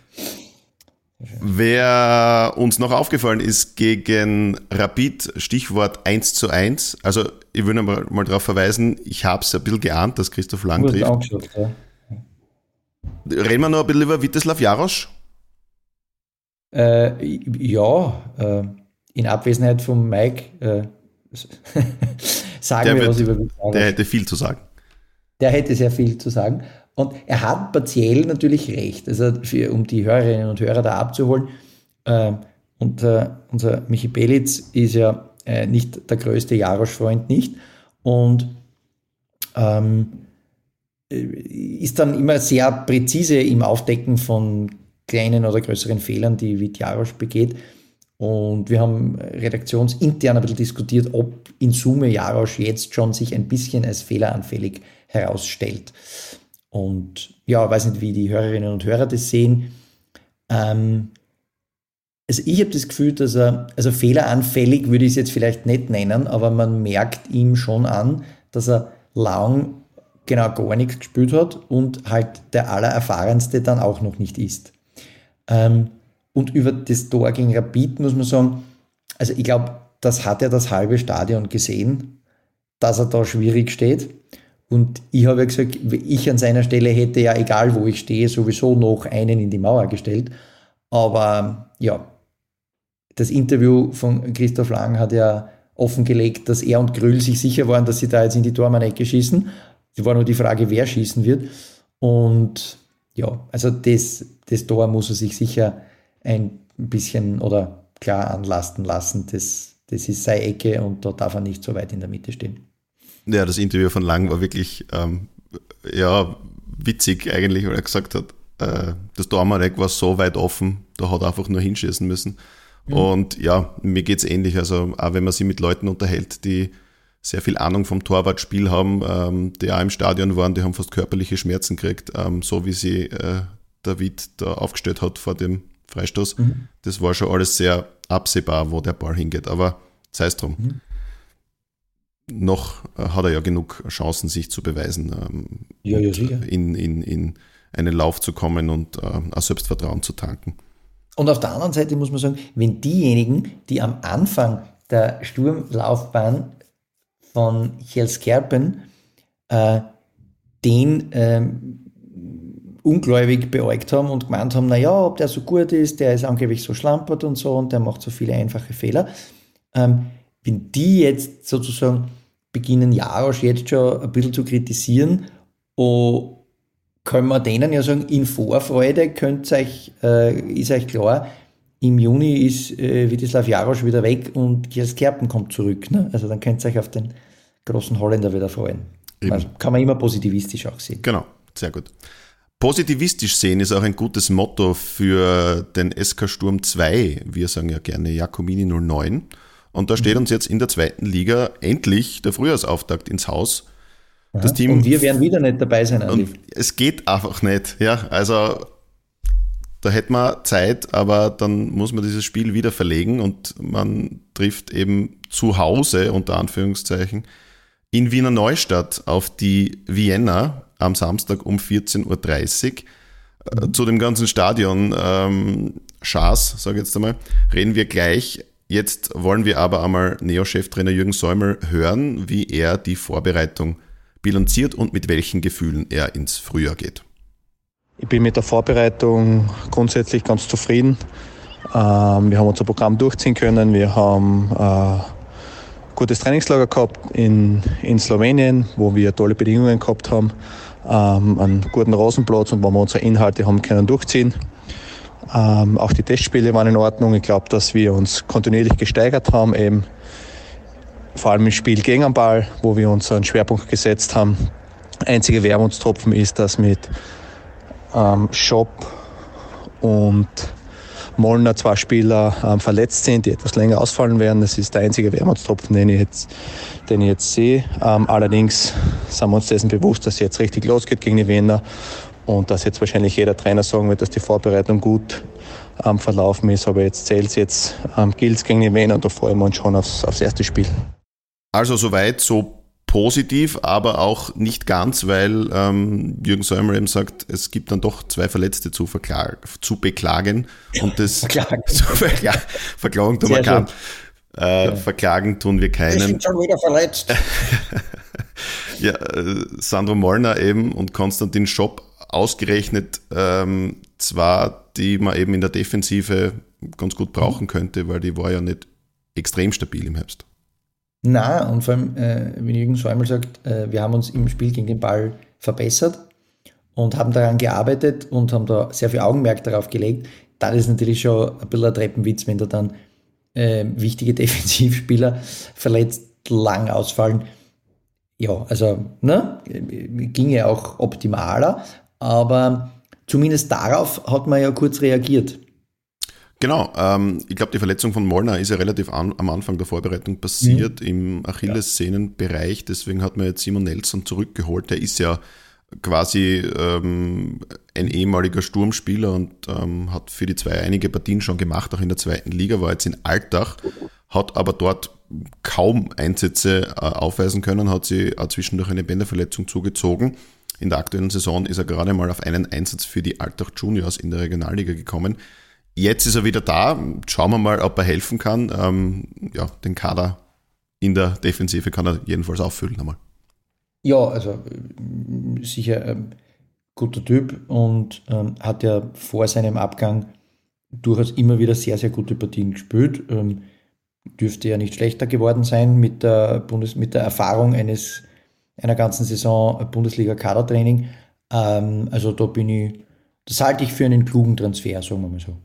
Wer uns noch aufgefallen ist gegen Rapid, Stichwort 1 zu 1. Also ich würde mal, mal darauf verweisen, ich habe es ein bisschen geahnt, dass Christoph Lang trifft. Ja. Reden wir noch ein bisschen über Witeslav Jarosch? Äh, ja, äh, in Abwesenheit von Mike äh, sagen der wir wird, was über Jarosch. Der hätte viel zu sagen. Der hätte sehr viel zu sagen. Und er hat partiell natürlich recht, also für, um die Hörerinnen und Hörer da abzuholen. Äh, und äh, unser Michi Belitz ist ja äh, nicht der größte Jarosch-Freund, nicht. Und ähm, äh, ist dann immer sehr präzise im Aufdecken von kleinen oder größeren Fehlern, die Vit Jarosch begeht. Und wir haben redaktionsintern ein bisschen diskutiert, ob in Summe Jarosch jetzt schon sich ein bisschen als fehleranfällig herausstellt. Und ja, weiß nicht, wie die Hörerinnen und Hörer das sehen. Ähm, also ich habe das Gefühl, dass er, also fehleranfällig würde ich es jetzt vielleicht nicht nennen, aber man merkt ihm schon an, dass er lang genau gar nichts gespielt hat und halt der allererfahrenste dann auch noch nicht ist. Ähm, und über das Tor gegen Rapid muss man sagen, also ich glaube, das hat ja das halbe Stadion gesehen, dass er da schwierig steht. Und ich habe ja gesagt, ich an seiner Stelle hätte ja, egal wo ich stehe, sowieso noch einen in die Mauer gestellt. Aber ja, das Interview von Christoph Lang hat ja offengelegt, dass er und Grüll sich sicher waren, dass sie da jetzt in die Tormann-Ecke schießen. Es war nur die Frage, wer schießen wird. Und ja, also das, das Tor muss er sich sicher ein bisschen oder klar anlasten lassen. Das, das ist seine Ecke und da darf er nicht so weit in der Mitte stehen. Ja, das Interview von Lang war wirklich ähm, ja, witzig eigentlich, weil er gesagt hat, äh, das Dormanek war so weit offen, da hat er einfach nur hinschießen müssen. Mhm. Und ja, mir geht es ähnlich. Also auch wenn man sich mit Leuten unterhält, die sehr viel Ahnung vom Torwartspiel haben, ähm, die auch im Stadion waren, die haben fast körperliche Schmerzen gekriegt, ähm, so wie sie äh, David da aufgestellt hat vor dem Freistoß. Mhm. Das war schon alles sehr absehbar, wo der Ball hingeht. Aber sei es drum. Mhm noch äh, hat er ja genug Chancen, sich zu beweisen, ähm, ja, ja, sicher. In, in, in einen Lauf zu kommen und äh, auch Selbstvertrauen zu tanken. Und auf der anderen Seite muss man sagen, wenn diejenigen, die am Anfang der Sturmlaufbahn von Jelskerpen äh, den ähm, ungläubig beäugt haben und gemeint haben, naja, ob der so gut ist, der ist angeblich so schlampert und so und der macht so viele einfache Fehler. Ähm, wenn die jetzt sozusagen beginnen, Jarosch jetzt schon ein bisschen zu kritisieren, oh, können wir denen ja sagen, in Vorfreude könnt euch, äh, ist euch klar, im Juni ist äh, Witislav Jarosch wieder weg und Gers Kerpen kommt zurück. Ne? Also dann könnt ihr euch auf den großen Holländer wieder freuen. Also kann man immer positivistisch auch sehen. Genau, sehr gut. Positivistisch sehen ist auch ein gutes Motto für den SK Sturm 2. Wir sagen ja gerne Jacomini 09. Und da steht mhm. uns jetzt in der zweiten Liga endlich der Frühjahrsauftakt ins Haus. Das Team und wir werden wieder nicht dabei sein. Und es geht einfach nicht. Ja, also da hätte man Zeit, aber dann muss man dieses Spiel wieder verlegen und man trifft eben zu Hause, unter Anführungszeichen, in Wiener Neustadt auf die Vienna am Samstag um 14.30 Uhr. Mhm. Zu dem ganzen Stadion ähm, Schaas, sage ich jetzt einmal, reden wir gleich. Jetzt wollen wir aber einmal Neo-Cheftrainer Jürgen Säumel hören, wie er die Vorbereitung bilanziert und mit welchen Gefühlen er ins Frühjahr geht. Ich bin mit der Vorbereitung grundsätzlich ganz zufrieden. Ähm, wir haben unser Programm durchziehen können. Wir haben ein äh, gutes Trainingslager gehabt in, in Slowenien, wo wir tolle Bedingungen gehabt haben, ähm, einen guten Rasenplatz und wo wir unsere Inhalte haben können durchziehen. Ähm, auch die Testspiele waren in Ordnung. Ich glaube, dass wir uns kontinuierlich gesteigert haben, eben vor allem im Spiel gegen den Ball, wo wir unseren Schwerpunkt gesetzt haben. Einzige Wermutstropfen ist, dass mit ähm, Shop und Molnar zwei Spieler ähm, verletzt sind, die etwas länger ausfallen werden. Das ist der einzige Wermutstropfen, den ich jetzt, den ich jetzt sehe. Ähm, allerdings sind wir uns dessen bewusst, dass es jetzt richtig losgeht gegen die Wiener und dass jetzt wahrscheinlich jeder Trainer sagen wird, dass die Vorbereitung gut ähm, verlaufen ist. Aber jetzt zählt es jetzt, ähm, gilt es gegen die Wiener und da freuen wir uns schon aufs, aufs erste Spiel. Also soweit so positiv, aber auch nicht ganz, weil ähm, Jürgen Säumer eben sagt, es gibt dann doch zwei Verletzte zu, zu beklagen und das verklagen. zu verkla verklagen tun wir keinen. Äh, ja. Verklagen tun wir keinen. Wir sind schon wieder verletzt. ja, äh, Sandro Mollner eben und Konstantin Schopp ausgerechnet ähm, zwar, die man eben in der Defensive ganz gut brauchen könnte, weil die war ja nicht extrem stabil im Herbst. Na, und vor allem, äh, wenn Jürgen einmal sagt, äh, wir haben uns im Spiel gegen den Ball verbessert und haben daran gearbeitet und haben da sehr viel Augenmerk darauf gelegt, dann ist natürlich schon ein bisschen ein Treppenwitz, wenn da dann äh, wichtige Defensivspieler verletzt lang ausfallen. Ja, also ne, ginge auch optimaler, aber zumindest darauf hat man ja kurz reagiert. Genau, ähm, ich glaube, die Verletzung von Molnar ist ja relativ an, am Anfang der Vorbereitung passiert mhm. im Achillessehnenbereich. Deswegen hat man jetzt Simon Nelson zurückgeholt. Der ist ja quasi ähm, ein ehemaliger Sturmspieler und ähm, hat für die zwei einige Partien schon gemacht, auch in der zweiten Liga, war jetzt in Altach, hat aber dort kaum Einsätze äh, aufweisen können, hat sie auch zwischendurch eine Bänderverletzung zugezogen. In der aktuellen Saison ist er gerade mal auf einen Einsatz für die Altach Juniors in der Regionalliga gekommen. Jetzt ist er wieder da. Schauen wir mal, ob er helfen kann. Ähm, ja, den Kader in der Defensive kann er jedenfalls auffüllen einmal. Ja, also äh, sicher ein guter Typ und ähm, hat ja vor seinem Abgang durchaus immer wieder sehr, sehr gute Partien gespielt. Ähm, dürfte ja nicht schlechter geworden sein mit der, Bundes mit der Erfahrung eines, einer ganzen Saison Bundesliga-Kadertraining. Ähm, also da bin ich, das halte ich für einen klugen Transfer, sagen wir mal so.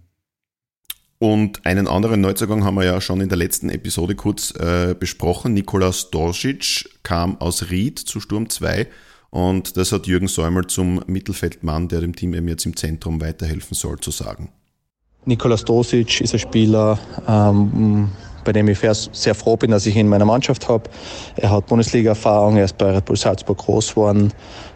Und einen anderen Neuzugang haben wir ja schon in der letzten Episode kurz äh, besprochen. Nikolaus Dorsic kam aus Ried zu Sturm 2 und das hat Jürgen Säumel zum Mittelfeldmann, der dem Team eben jetzt im Zentrum weiterhelfen soll, zu sagen. Nikolaus Dosic ist ein Spieler, ähm, bei dem ich sehr froh bin, dass ich ihn in meiner Mannschaft habe. Er hat Bundesliga-Erfahrung, er ist bei Red Bull Salzburg groß geworden.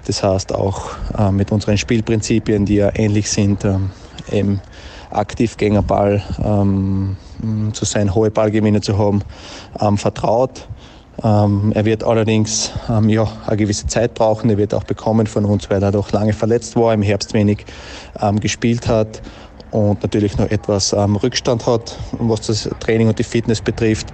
Das heißt auch äh, mit unseren Spielprinzipien, die ja ähnlich sind, ähm, eben aktiv gegen den Ball ähm, zu sein, hohe Ballgewinne zu haben, ähm, vertraut. Ähm, er wird allerdings ähm, ja, eine gewisse Zeit brauchen. Er wird auch bekommen von uns, weil er doch lange verletzt war, im Herbst wenig ähm, gespielt hat und natürlich noch etwas ähm, Rückstand hat, was das Training und die Fitness betrifft.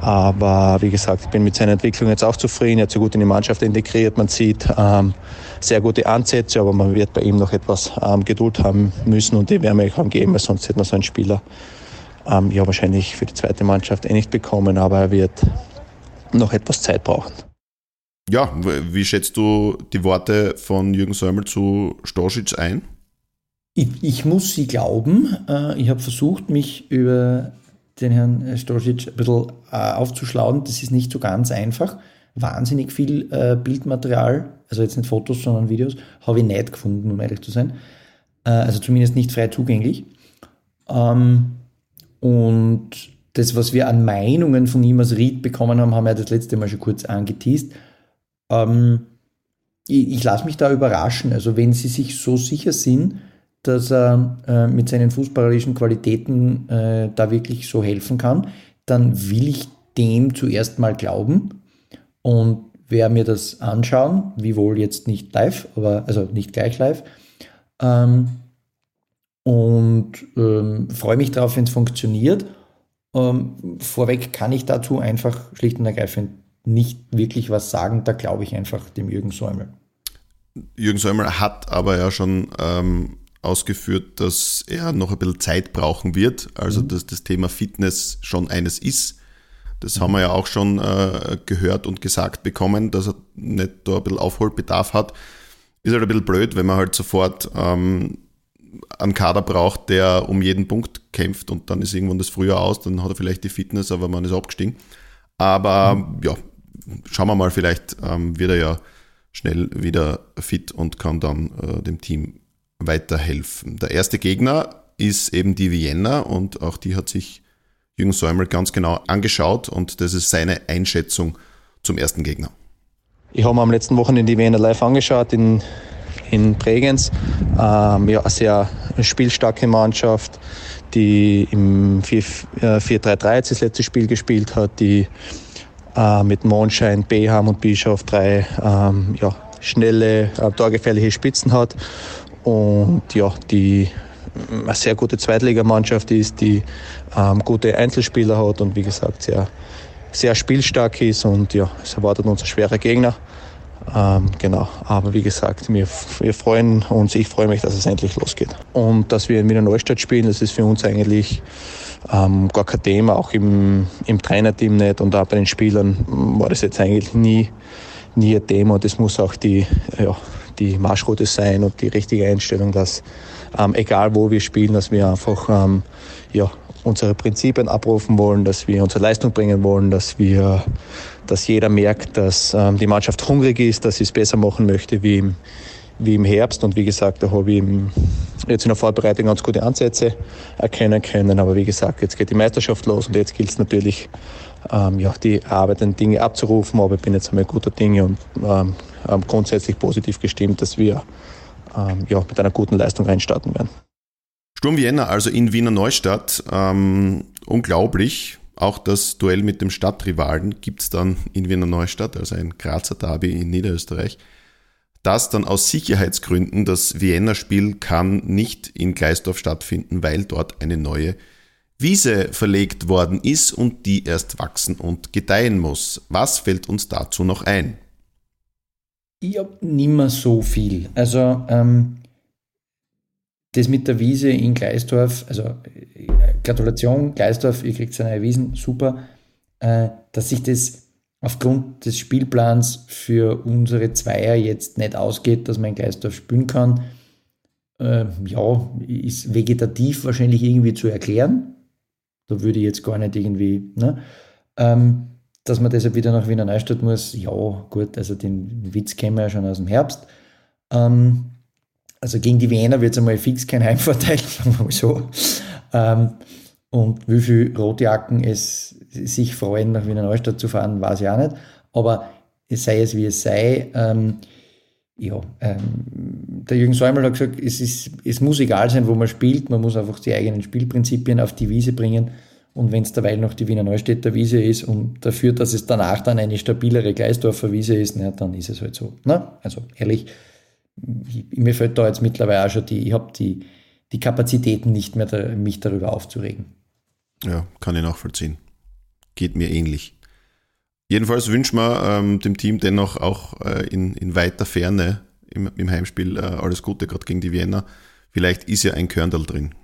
Aber wie gesagt, ich bin mit seiner Entwicklung jetzt auch zufrieden. Er hat so gut in die Mannschaft integriert. Man sieht ähm, sehr gute Ansätze, aber man wird bei ihm noch etwas ähm, Geduld haben müssen und die werden wir ihm geben, weil sonst hätte man so einen Spieler ähm, ja wahrscheinlich für die zweite Mannschaft eh nicht bekommen, aber er wird noch etwas Zeit brauchen. Ja, wie schätzt du die Worte von Jürgen Säumel zu Stosic ein? Ich, ich muss sie glauben. Äh, ich habe versucht, mich über den Herrn Stosic ein bisschen äh, aufzuschlauen. Das ist nicht so ganz einfach. Wahnsinnig viel äh, Bildmaterial, also jetzt nicht Fotos, sondern Videos, habe ich nicht gefunden, um ehrlich zu sein. Also zumindest nicht frei zugänglich. Ähm, und das, was wir an Meinungen von ihm als Ried bekommen haben, haben wir das letzte Mal schon kurz angeteased. Ähm, ich, ich lasse mich da überraschen. Also wenn Sie sich so sicher sind, dass er äh, mit seinen fußballerischen Qualitäten äh, da wirklich so helfen kann, dann will ich dem zuerst mal glauben und werde mir das anschauen, wiewohl jetzt nicht live, aber also nicht gleich live. Ähm, und ähm, freue mich darauf, wenn es funktioniert. Ähm, vorweg kann ich dazu einfach schlicht und ergreifend nicht wirklich was sagen. Da glaube ich einfach dem Jürgen Säumel. Jürgen Säumel hat aber ja schon ähm, ausgeführt, dass er noch ein bisschen Zeit brauchen wird, also mhm. dass das Thema Fitness schon eines ist. Das mhm. haben wir ja auch schon äh, gehört und gesagt bekommen, dass er nicht da ein bisschen Aufholbedarf hat. Ist halt ein bisschen blöd, wenn man halt sofort ähm, einen Kader braucht, der um jeden Punkt kämpft und dann ist irgendwann das Frühjahr aus, dann hat er vielleicht die Fitness, aber man ist abgestiegen. Aber mhm. ja, schauen wir mal, vielleicht ähm, wird er ja schnell wieder fit und kann dann äh, dem Team weiterhelfen. Der erste Gegner ist eben die Vienna und auch die hat sich Jürgen Säumel ganz genau angeschaut und das ist seine Einschätzung zum ersten Gegner. Ich habe mir am letzten Wochenende die Vienna live angeschaut in, in Bregenz. Ähm, ja, eine sehr spielstarke Mannschaft, die im 4-3-3 jetzt das letzte Spiel gespielt hat, die äh, mit Mondschein, Beham und Bischof drei ähm, ja, schnelle, äh, torgefährliche Spitzen hat und ja, die eine sehr gute Zweitligamannschaft ist, die ähm, gute Einzelspieler hat und wie gesagt sehr, sehr spielstark ist und ja, es erwartet uns ein schwerer Gegner. Ähm, genau, aber wie gesagt, wir, wir freuen uns, ich freue mich, dass es endlich losgeht. Und dass wir in Wiener Neustadt spielen, das ist für uns eigentlich ähm, gar kein Thema, auch im, im Trainerteam nicht und auch bei den Spielern war das jetzt eigentlich nie, nie ein Thema. Das muss auch die, ja, die Marschroute sein und die richtige Einstellung, dass ähm, egal wo wir spielen, dass wir einfach ähm, ja, unsere Prinzipien abrufen wollen, dass wir unsere Leistung bringen wollen, dass wir, dass jeder merkt, dass ähm, die Mannschaft hungrig ist, dass sie es besser machen möchte wie im, wie im Herbst. Und wie gesagt, da habe ich jetzt in der Vorbereitung ganz gute Ansätze erkennen können. Aber wie gesagt, jetzt geht die Meisterschaft los und jetzt gilt es natürlich, ähm, ja, die arbeitenden Dinge abzurufen. Aber ich bin jetzt einmal guter Dinge und ähm, grundsätzlich positiv gestimmt, dass wir ähm, ja, mit einer guten Leistung reinstarten werden. Sturm Vienna, also in Wiener Neustadt, ähm, unglaublich. Auch das Duell mit dem Stadtrivalen gibt es dann in Wiener Neustadt, also ein Grazer Derby in Niederösterreich. Das dann aus Sicherheitsgründen, das Vienna-Spiel kann nicht in Gleisdorf stattfinden, weil dort eine neue Wiese verlegt worden ist und die erst wachsen und gedeihen muss. Was fällt uns dazu noch ein? Ich habe nicht mehr so viel. Also ähm, das mit der Wiese in Gleisdorf, also äh, Gratulation, Gleisdorf, ihr kriegt eine neue Wiesen, super, äh, dass sich das aufgrund des Spielplans für unsere Zweier jetzt nicht ausgeht, dass man in Gleisdorf spielen kann. Äh, ja, ist vegetativ wahrscheinlich irgendwie zu erklären. Da würde ich jetzt gar nicht irgendwie, ne? Ähm, dass man deshalb wieder nach Wiener Neustadt muss, ja, gut, also den Witz kennen wir ja schon aus dem Herbst. Ähm, also gegen die Wiener wird es einmal fix kein Heimvorteil, sagen wir mal so. Ähm, und wie viele Rotjacken es sich freuen, nach Wiener Neustadt zu fahren, weiß ich auch nicht. Aber es sei es wie es sei, ähm, ja, ähm, der Jürgen Säumel hat gesagt, es, ist, es muss egal sein, wo man spielt, man muss einfach die eigenen Spielprinzipien auf die Wiese bringen. Und wenn es derweil noch die Wiener Neustädter Wiese ist und dafür, dass es danach dann eine stabilere Gleisdorfer Wiese ist, na, dann ist es halt so. Ne? Also ehrlich, mir fällt da jetzt mittlerweile auch schon die, ich habe die, die Kapazitäten nicht mehr, da, mich darüber aufzuregen. Ja, kann ich nachvollziehen. Geht mir ähnlich. Jedenfalls wünschen wir ähm, dem Team dennoch auch äh, in, in weiter Ferne im, im Heimspiel äh, alles Gute, gerade gegen die Vienna. Vielleicht ist ja ein Körndal drin.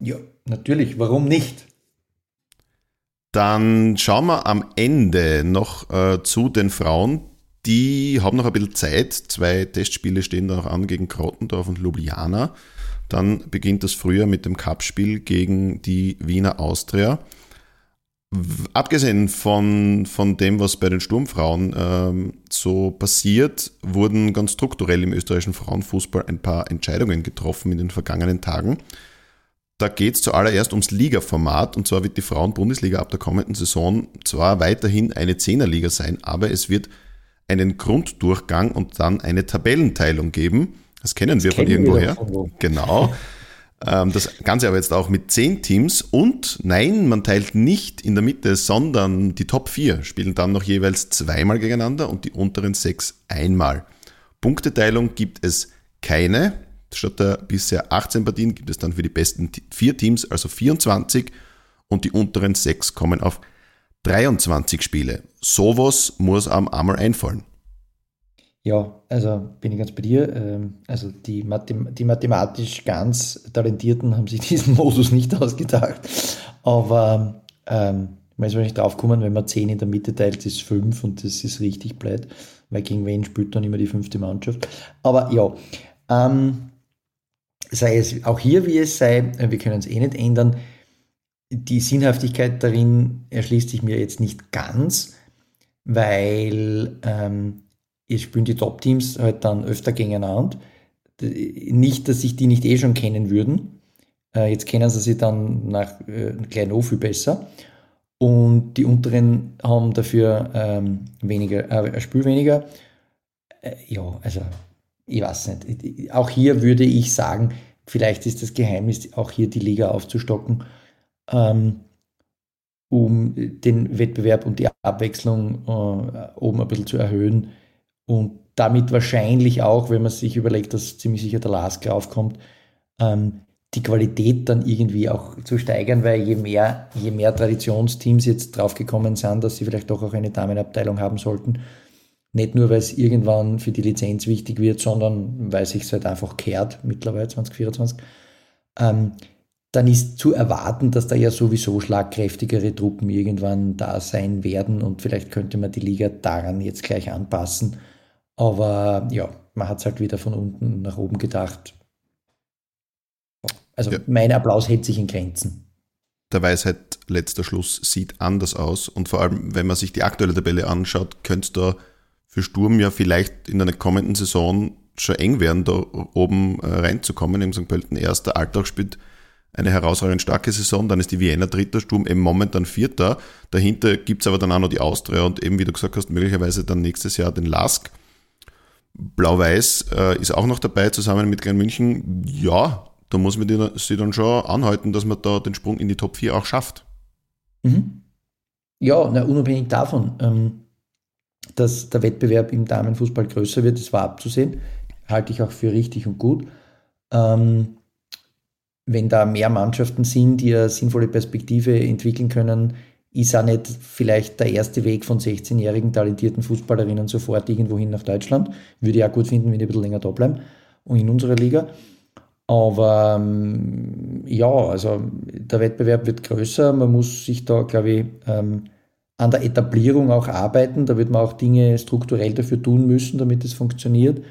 Ja, natürlich. Warum nicht? Dann schauen wir am Ende noch äh, zu den Frauen. Die haben noch ein bisschen Zeit. Zwei Testspiele stehen da noch an gegen Krottendorf und Ljubljana. Dann beginnt das Frühjahr mit dem Cupspiel gegen die Wiener Austria. Abgesehen von, von dem, was bei den Sturmfrauen ähm, so passiert, wurden ganz strukturell im österreichischen Frauenfußball ein paar Entscheidungen getroffen in den vergangenen Tagen. Da geht es zuallererst ums Liga-Format und zwar wird die Frauen-Bundesliga ab der kommenden Saison zwar weiterhin eine Zehnerliga sein, aber es wird einen Grunddurchgang und dann eine Tabellenteilung geben. Das kennen das wir kennen von irgendwoher. Genau. Ähm, das Ganze aber jetzt auch mit zehn Teams und nein, man teilt nicht in der Mitte, sondern die Top 4 spielen dann noch jeweils zweimal gegeneinander und die unteren sechs einmal. Punkteteilung gibt es keine. Statt der bisher 18 Partien gibt es dann für die besten vier Teams also 24 und die unteren sechs kommen auf 23 Spiele. Sowas muss am einmal einfallen. Ja, also bin ich ganz bei dir. Ähm, also die, Mathem die mathematisch ganz Talentierten haben sich diesen Modus nicht ausgedacht. Aber ähm, man ist wahrscheinlich drauf kommen, wenn man 10 in der Mitte teilt, ist 5 und das ist richtig blöd, weil gegen wen spielt dann immer die fünfte Mannschaft. Aber ja, ähm, sei es auch hier, wie es sei, äh, wir können es eh nicht ändern. Die Sinnhaftigkeit darin erschließt sich mir jetzt nicht ganz, weil ähm, spielen die Top-Teams halt dann öfter gegeneinander. Nicht, dass sich die nicht eh schon kennen würden. Äh, jetzt kennen sie sich dann nach äh, klein viel besser. Und die unteren haben dafür ähm, weniger, äh, ein Spiel weniger. Äh, ja, also ich weiß nicht. Auch hier würde ich sagen, vielleicht ist das Geheimnis, auch hier die Liga aufzustocken. Ähm, um den Wettbewerb und die Abwechslung äh, oben ein bisschen zu erhöhen und damit wahrscheinlich auch, wenn man sich überlegt, dass ziemlich sicher der Lask raufkommt, ähm, die Qualität dann irgendwie auch zu steigern, weil je mehr, je mehr Traditionsteams jetzt draufgekommen sind, dass sie vielleicht doch auch eine Damenabteilung haben sollten, nicht nur, weil es irgendwann für die Lizenz wichtig wird, sondern weil sich halt einfach kehrt, mittlerweile 2024, ähm, dann ist zu erwarten, dass da ja sowieso schlagkräftigere Truppen irgendwann da sein werden und vielleicht könnte man die Liga daran jetzt gleich anpassen. Aber ja, man hat es halt wieder von unten nach oben gedacht. Also ja. mein Applaus hält sich in Grenzen. Der Weisheit letzter Schluss sieht anders aus und vor allem, wenn man sich die aktuelle Tabelle anschaut, könnte es da für Sturm ja vielleicht in einer kommenden Saison schon eng werden, da oben äh, reinzukommen. Im St. Pölten erster, Alltag spielt eine herausragend starke Saison, dann ist die Vienna dritter, Sturm eben momentan vierter. Dahinter gibt's aber dann auch noch die Austria und eben, wie du gesagt hast, möglicherweise dann nächstes Jahr den Lask. Blau-Weiß äh, ist auch noch dabei, zusammen mit Klein München. Ja, da muss man sich dann schon anhalten, dass man da den Sprung in die Top 4 auch schafft. Mhm. Ja, na, unabhängig davon, ähm, dass der Wettbewerb im Damenfußball größer wird, das war abzusehen, halte ich auch für richtig und gut. Ähm, wenn da mehr Mannschaften sind, die eine sinnvolle Perspektive entwickeln können, ist auch nicht vielleicht der erste Weg von 16-jährigen talentierten Fußballerinnen sofort irgendwohin nach Deutschland. Würde ich auch gut finden, wenn die ein bisschen länger da bleiben und in unserer Liga. Aber ähm, ja, also der Wettbewerb wird größer. Man muss sich da, glaube ich, ähm, an der Etablierung auch arbeiten. Da wird man auch Dinge strukturell dafür tun müssen, damit es funktioniert.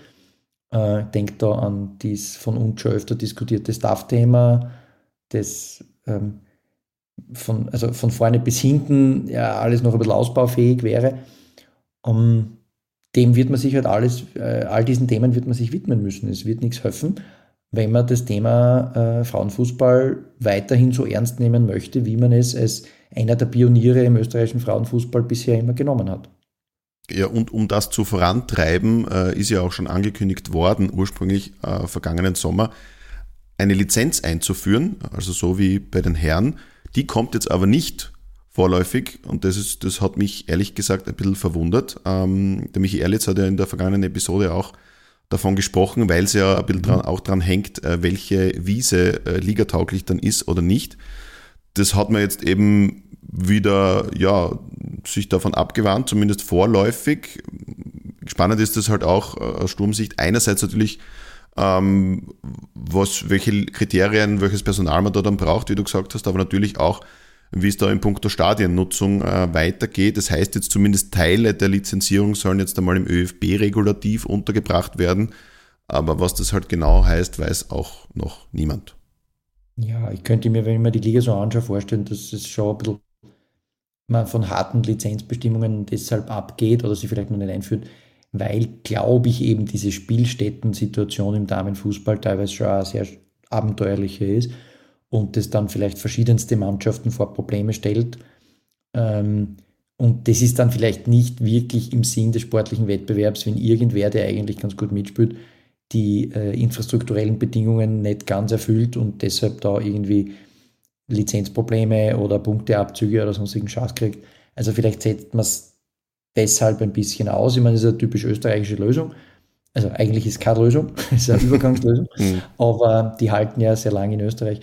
Äh, denkt da an das von uns schon öfter diskutierte Staff-Thema, das ähm, von, also von vorne bis hinten ja, alles noch ein bisschen ausbaufähig wäre. Um, dem wird man sich halt alles, äh, all diesen Themen wird man sich widmen müssen. Es wird nichts helfen wenn man das Thema äh, Frauenfußball weiterhin so ernst nehmen möchte, wie man es als einer der Pioniere im österreichischen Frauenfußball bisher immer genommen hat. Ja, und um das zu vorantreiben, äh, ist ja auch schon angekündigt worden, ursprünglich äh, vergangenen Sommer, eine Lizenz einzuführen, also so wie bei den Herren. Die kommt jetzt aber nicht vorläufig und das, ist, das hat mich ehrlich gesagt ein bisschen verwundert. Ähm, der Michi Erlitz hat ja in der vergangenen Episode auch davon gesprochen, weil es ja ein bisschen dran, auch dran hängt, äh, welche Wiese äh, ligatauglich dann ist oder nicht. Das hat man jetzt eben wieder, ja, sich davon abgewandt, zumindest vorläufig. Spannend ist das halt auch äh, aus Sturmsicht. Einerseits natürlich, ähm, was, welche Kriterien, welches Personal man da dann braucht, wie du gesagt hast, aber natürlich auch, wie es da in puncto Stadiennutzung äh, weitergeht. Das heißt jetzt zumindest Teile der Lizenzierung sollen jetzt einmal im ÖFB-Regulativ untergebracht werden. Aber was das halt genau heißt, weiß auch noch niemand. Ja, ich könnte mir, wenn ich mir die Liga so anschaue, vorstellen, dass es schon ein bisschen man von harten Lizenzbestimmungen deshalb abgeht oder sie vielleicht noch nicht einführt, weil, glaube ich, eben diese Spielstätten-Situation im Damenfußball teilweise schon eine sehr abenteuerliche ist und das dann vielleicht verschiedenste Mannschaften vor Probleme stellt. Ähm, und das ist dann vielleicht nicht wirklich im Sinn des sportlichen Wettbewerbs, wenn irgendwer, der eigentlich ganz gut mitspielt, die äh, infrastrukturellen Bedingungen nicht ganz erfüllt und deshalb da irgendwie Lizenzprobleme oder Punkteabzüge oder sonstigen Schatz kriegt. Also vielleicht setzt man es deshalb ein bisschen aus. Ich meine, das ist eine typisch österreichische Lösung. Also eigentlich ist es keine Lösung, es ist eine Übergangslösung, mhm. aber die halten ja sehr lange in Österreich.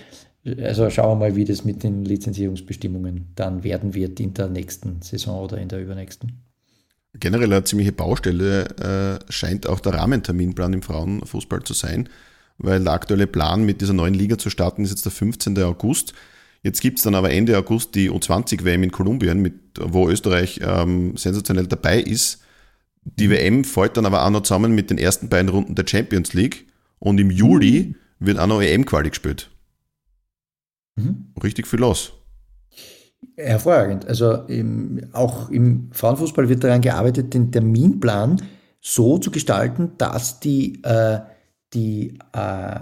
Also schauen wir mal, wie das mit den Lizenzierungsbestimmungen dann werden wird in der nächsten Saison oder in der übernächsten. Generell eine ziemliche Baustelle äh, scheint auch der Rahmenterminplan im Frauenfußball zu sein, weil der aktuelle Plan mit dieser neuen Liga zu starten ist jetzt der 15. August. Jetzt gibt es dann aber Ende August die U20-WM in Kolumbien, mit, wo Österreich ähm, sensationell dabei ist. Die mhm. WM fällt dann aber auch noch zusammen mit den ersten beiden Runden der Champions League und im Juli mhm. wird auch noch EM-Quali gespielt. Mhm. Richtig viel los. Hervorragend. Also im, auch im Frauenfußball wird daran gearbeitet, den Terminplan so zu gestalten, dass die, äh, die, äh,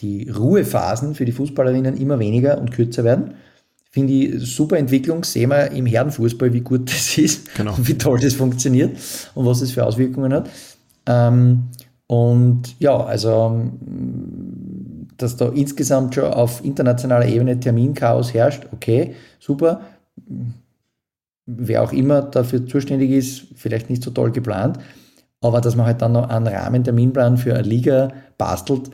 die Ruhephasen für die Fußballerinnen immer weniger und kürzer werden. Finde ich super Entwicklung. Sehen wir im Herrenfußball, wie gut das ist genau. und wie toll das funktioniert und was das für Auswirkungen hat. Ähm, und ja, also dass da insgesamt schon auf internationaler Ebene Terminchaos herrscht, okay, super. wer auch immer dafür zuständig ist, vielleicht nicht so toll geplant, aber dass man halt dann noch einen Rahmenterminplan für eine Liga bastelt,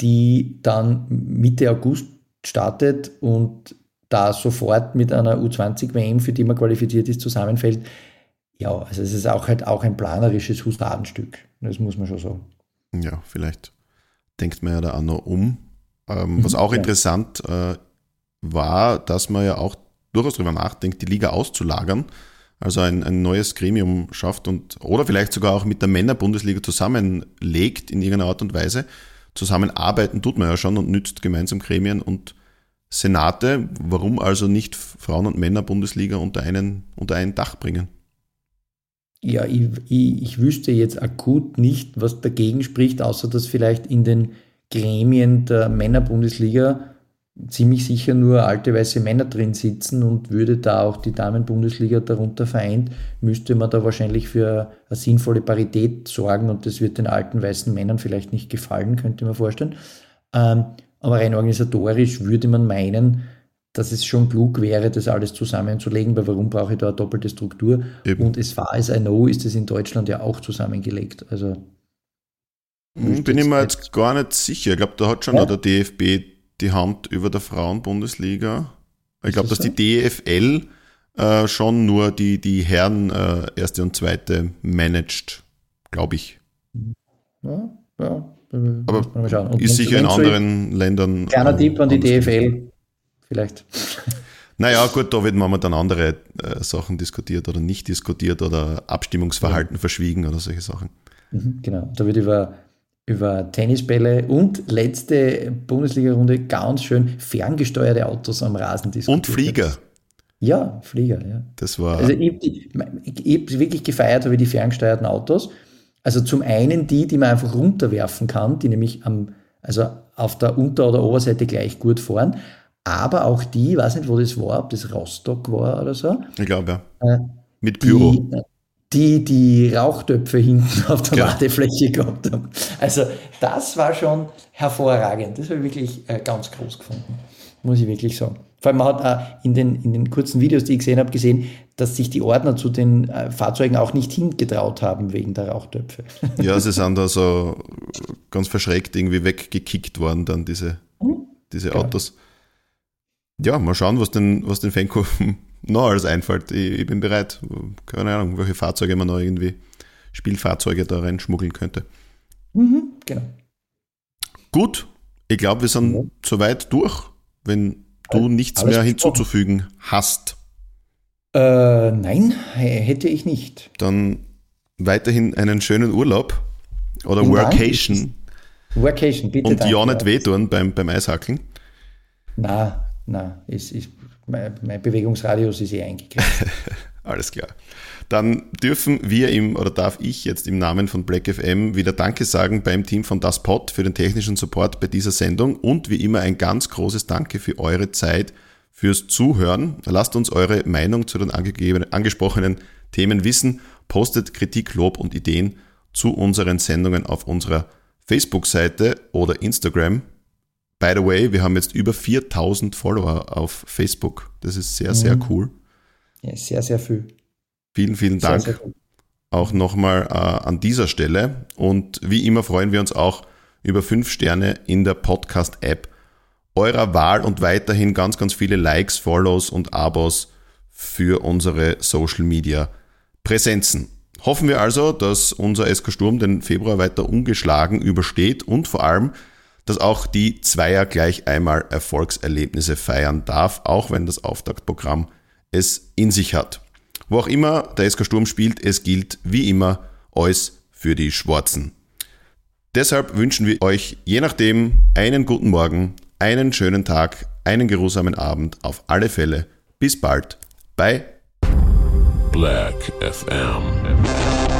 die dann Mitte August startet und da sofort mit einer U20-WM, für die man qualifiziert ist, zusammenfällt. Ja, also es ist auch halt auch ein planerisches Husadenstück. Das muss man schon sagen. Ja, vielleicht denkt man ja da auch noch um. Ähm, mhm, was auch ja. interessant äh, war, dass man ja auch durchaus darüber nachdenkt, die Liga auszulagern, also ein, ein neues Gremium schafft und oder vielleicht sogar auch mit der Männerbundesliga zusammenlegt in irgendeiner Art und Weise. Zusammenarbeiten tut man ja schon und nützt gemeinsam Gremien und Senate. Warum also nicht Frauen- und Männerbundesliga unter, einen, unter ein Dach bringen? Ja, ich, ich, ich wüsste jetzt akut nicht, was dagegen spricht, außer dass vielleicht in den Gremien der Männerbundesliga ziemlich sicher nur alte weiße Männer drin sitzen und würde da auch die Damenbundesliga darunter vereint, müsste man da wahrscheinlich für eine sinnvolle Parität sorgen und das wird den alten weißen Männern vielleicht nicht gefallen, könnte man vorstellen. Ähm, aber rein organisatorisch würde man meinen, dass es schon klug wäre, das alles zusammenzulegen, weil warum brauche ich da eine doppelte Struktur? Eben. Und as far as I know, ist es in Deutschland ja auch zusammengelegt. Also hm, bin ich mir jetzt gar nicht sicher. Ich glaube, da hat schon ja. der DFB die Hand über der Frauenbundesliga. Ich glaube, dass so? die DFL äh, schon nur die, die Herren äh, erste und zweite managt, glaube ich. Ja, ja. Aber ist sicher in anderen Ländern. Kleiner Tipp an die DFL, vielleicht. Naja, gut, da wird man dann andere äh, Sachen diskutiert oder nicht diskutiert oder Abstimmungsverhalten ja. verschwiegen oder solche Sachen. Mhm, genau, da wird über über Tennisbälle und letzte Bundesliga-Runde ganz schön ferngesteuerte Autos am Rasen diskutiert. Und Flieger. Ja, Flieger, ja. Das war. Also ich, habe wirklich gefeiert habe die ferngesteuerten Autos. Also zum einen die, die man einfach runterwerfen kann, die nämlich am, also auf der Unter- oder Oberseite gleich gut fahren. Aber auch die, ich weiß nicht, wo das war, ob das Rostock war oder so. Ich glaube, ja. Äh, Mit Pyro. Die, die die Rauchtöpfe hinten auf der ja. Ladefläche gehabt haben. Also das war schon hervorragend. Das habe ich wirklich äh, ganz groß gefunden, muss ich wirklich sagen. Vor allem man hat auch in den, in den kurzen Videos, die ich gesehen habe, gesehen, dass sich die Ordner zu den äh, Fahrzeugen auch nicht hingetraut haben wegen der Rauchtöpfe. Ja, sie sind da so ganz verschreckt irgendwie weggekickt worden, dann diese, mhm. diese Autos. Ja. ja, mal schauen, was den, was den Fankurven noch alles einfällt. Ich, ich, bin bereit. Keine Ahnung, welche Fahrzeuge man noch irgendwie, Spielfahrzeuge da reinschmuggeln könnte. Mhm, genau. Gut, ich glaube, wir sind ja. soweit durch, wenn du alles nichts mehr hinzuzufügen hast. Äh, nein, hätte ich nicht. Dann weiterhin einen schönen Urlaub oder Vielen Workation. Workation, bitte. Und ja nicht wehtun beim, beim Eishackeln. Na, na, es ist mein, mein Bewegungsradius ist eh eingegrenzt. Alles klar. Dann dürfen wir im oder darf ich jetzt im Namen von Black FM wieder Danke sagen beim Team von Das Pod für den technischen Support bei dieser Sendung und wie immer ein ganz großes Danke für eure Zeit, fürs Zuhören. Lasst uns eure Meinung zu den angesprochenen Themen wissen, postet Kritik, Lob und Ideen zu unseren Sendungen auf unserer Facebook-Seite oder Instagram. By the way, wir haben jetzt über 4000 Follower auf Facebook. Das ist sehr, sehr mhm. cool. Ja, sehr, sehr viel. Vielen, vielen Dank. Sehr, sehr auch nochmal äh, an dieser Stelle. Und wie immer freuen wir uns auch über fünf Sterne in der Podcast-App eurer Wahl und weiterhin ganz, ganz viele Likes, Follows und Abos für unsere Social Media Präsenzen. Hoffen wir also, dass unser SK Sturm den Februar weiter ungeschlagen übersteht und vor allem, dass auch die Zweier gleich einmal Erfolgserlebnisse feiern darf, auch wenn das Auftaktprogramm es in sich hat. Wo auch immer der SK Sturm spielt, es gilt wie immer alles für die Schwarzen. Deshalb wünschen wir euch je nachdem einen guten Morgen, einen schönen Tag, einen geruhsamen Abend, auf alle Fälle. Bis bald bei Black FM.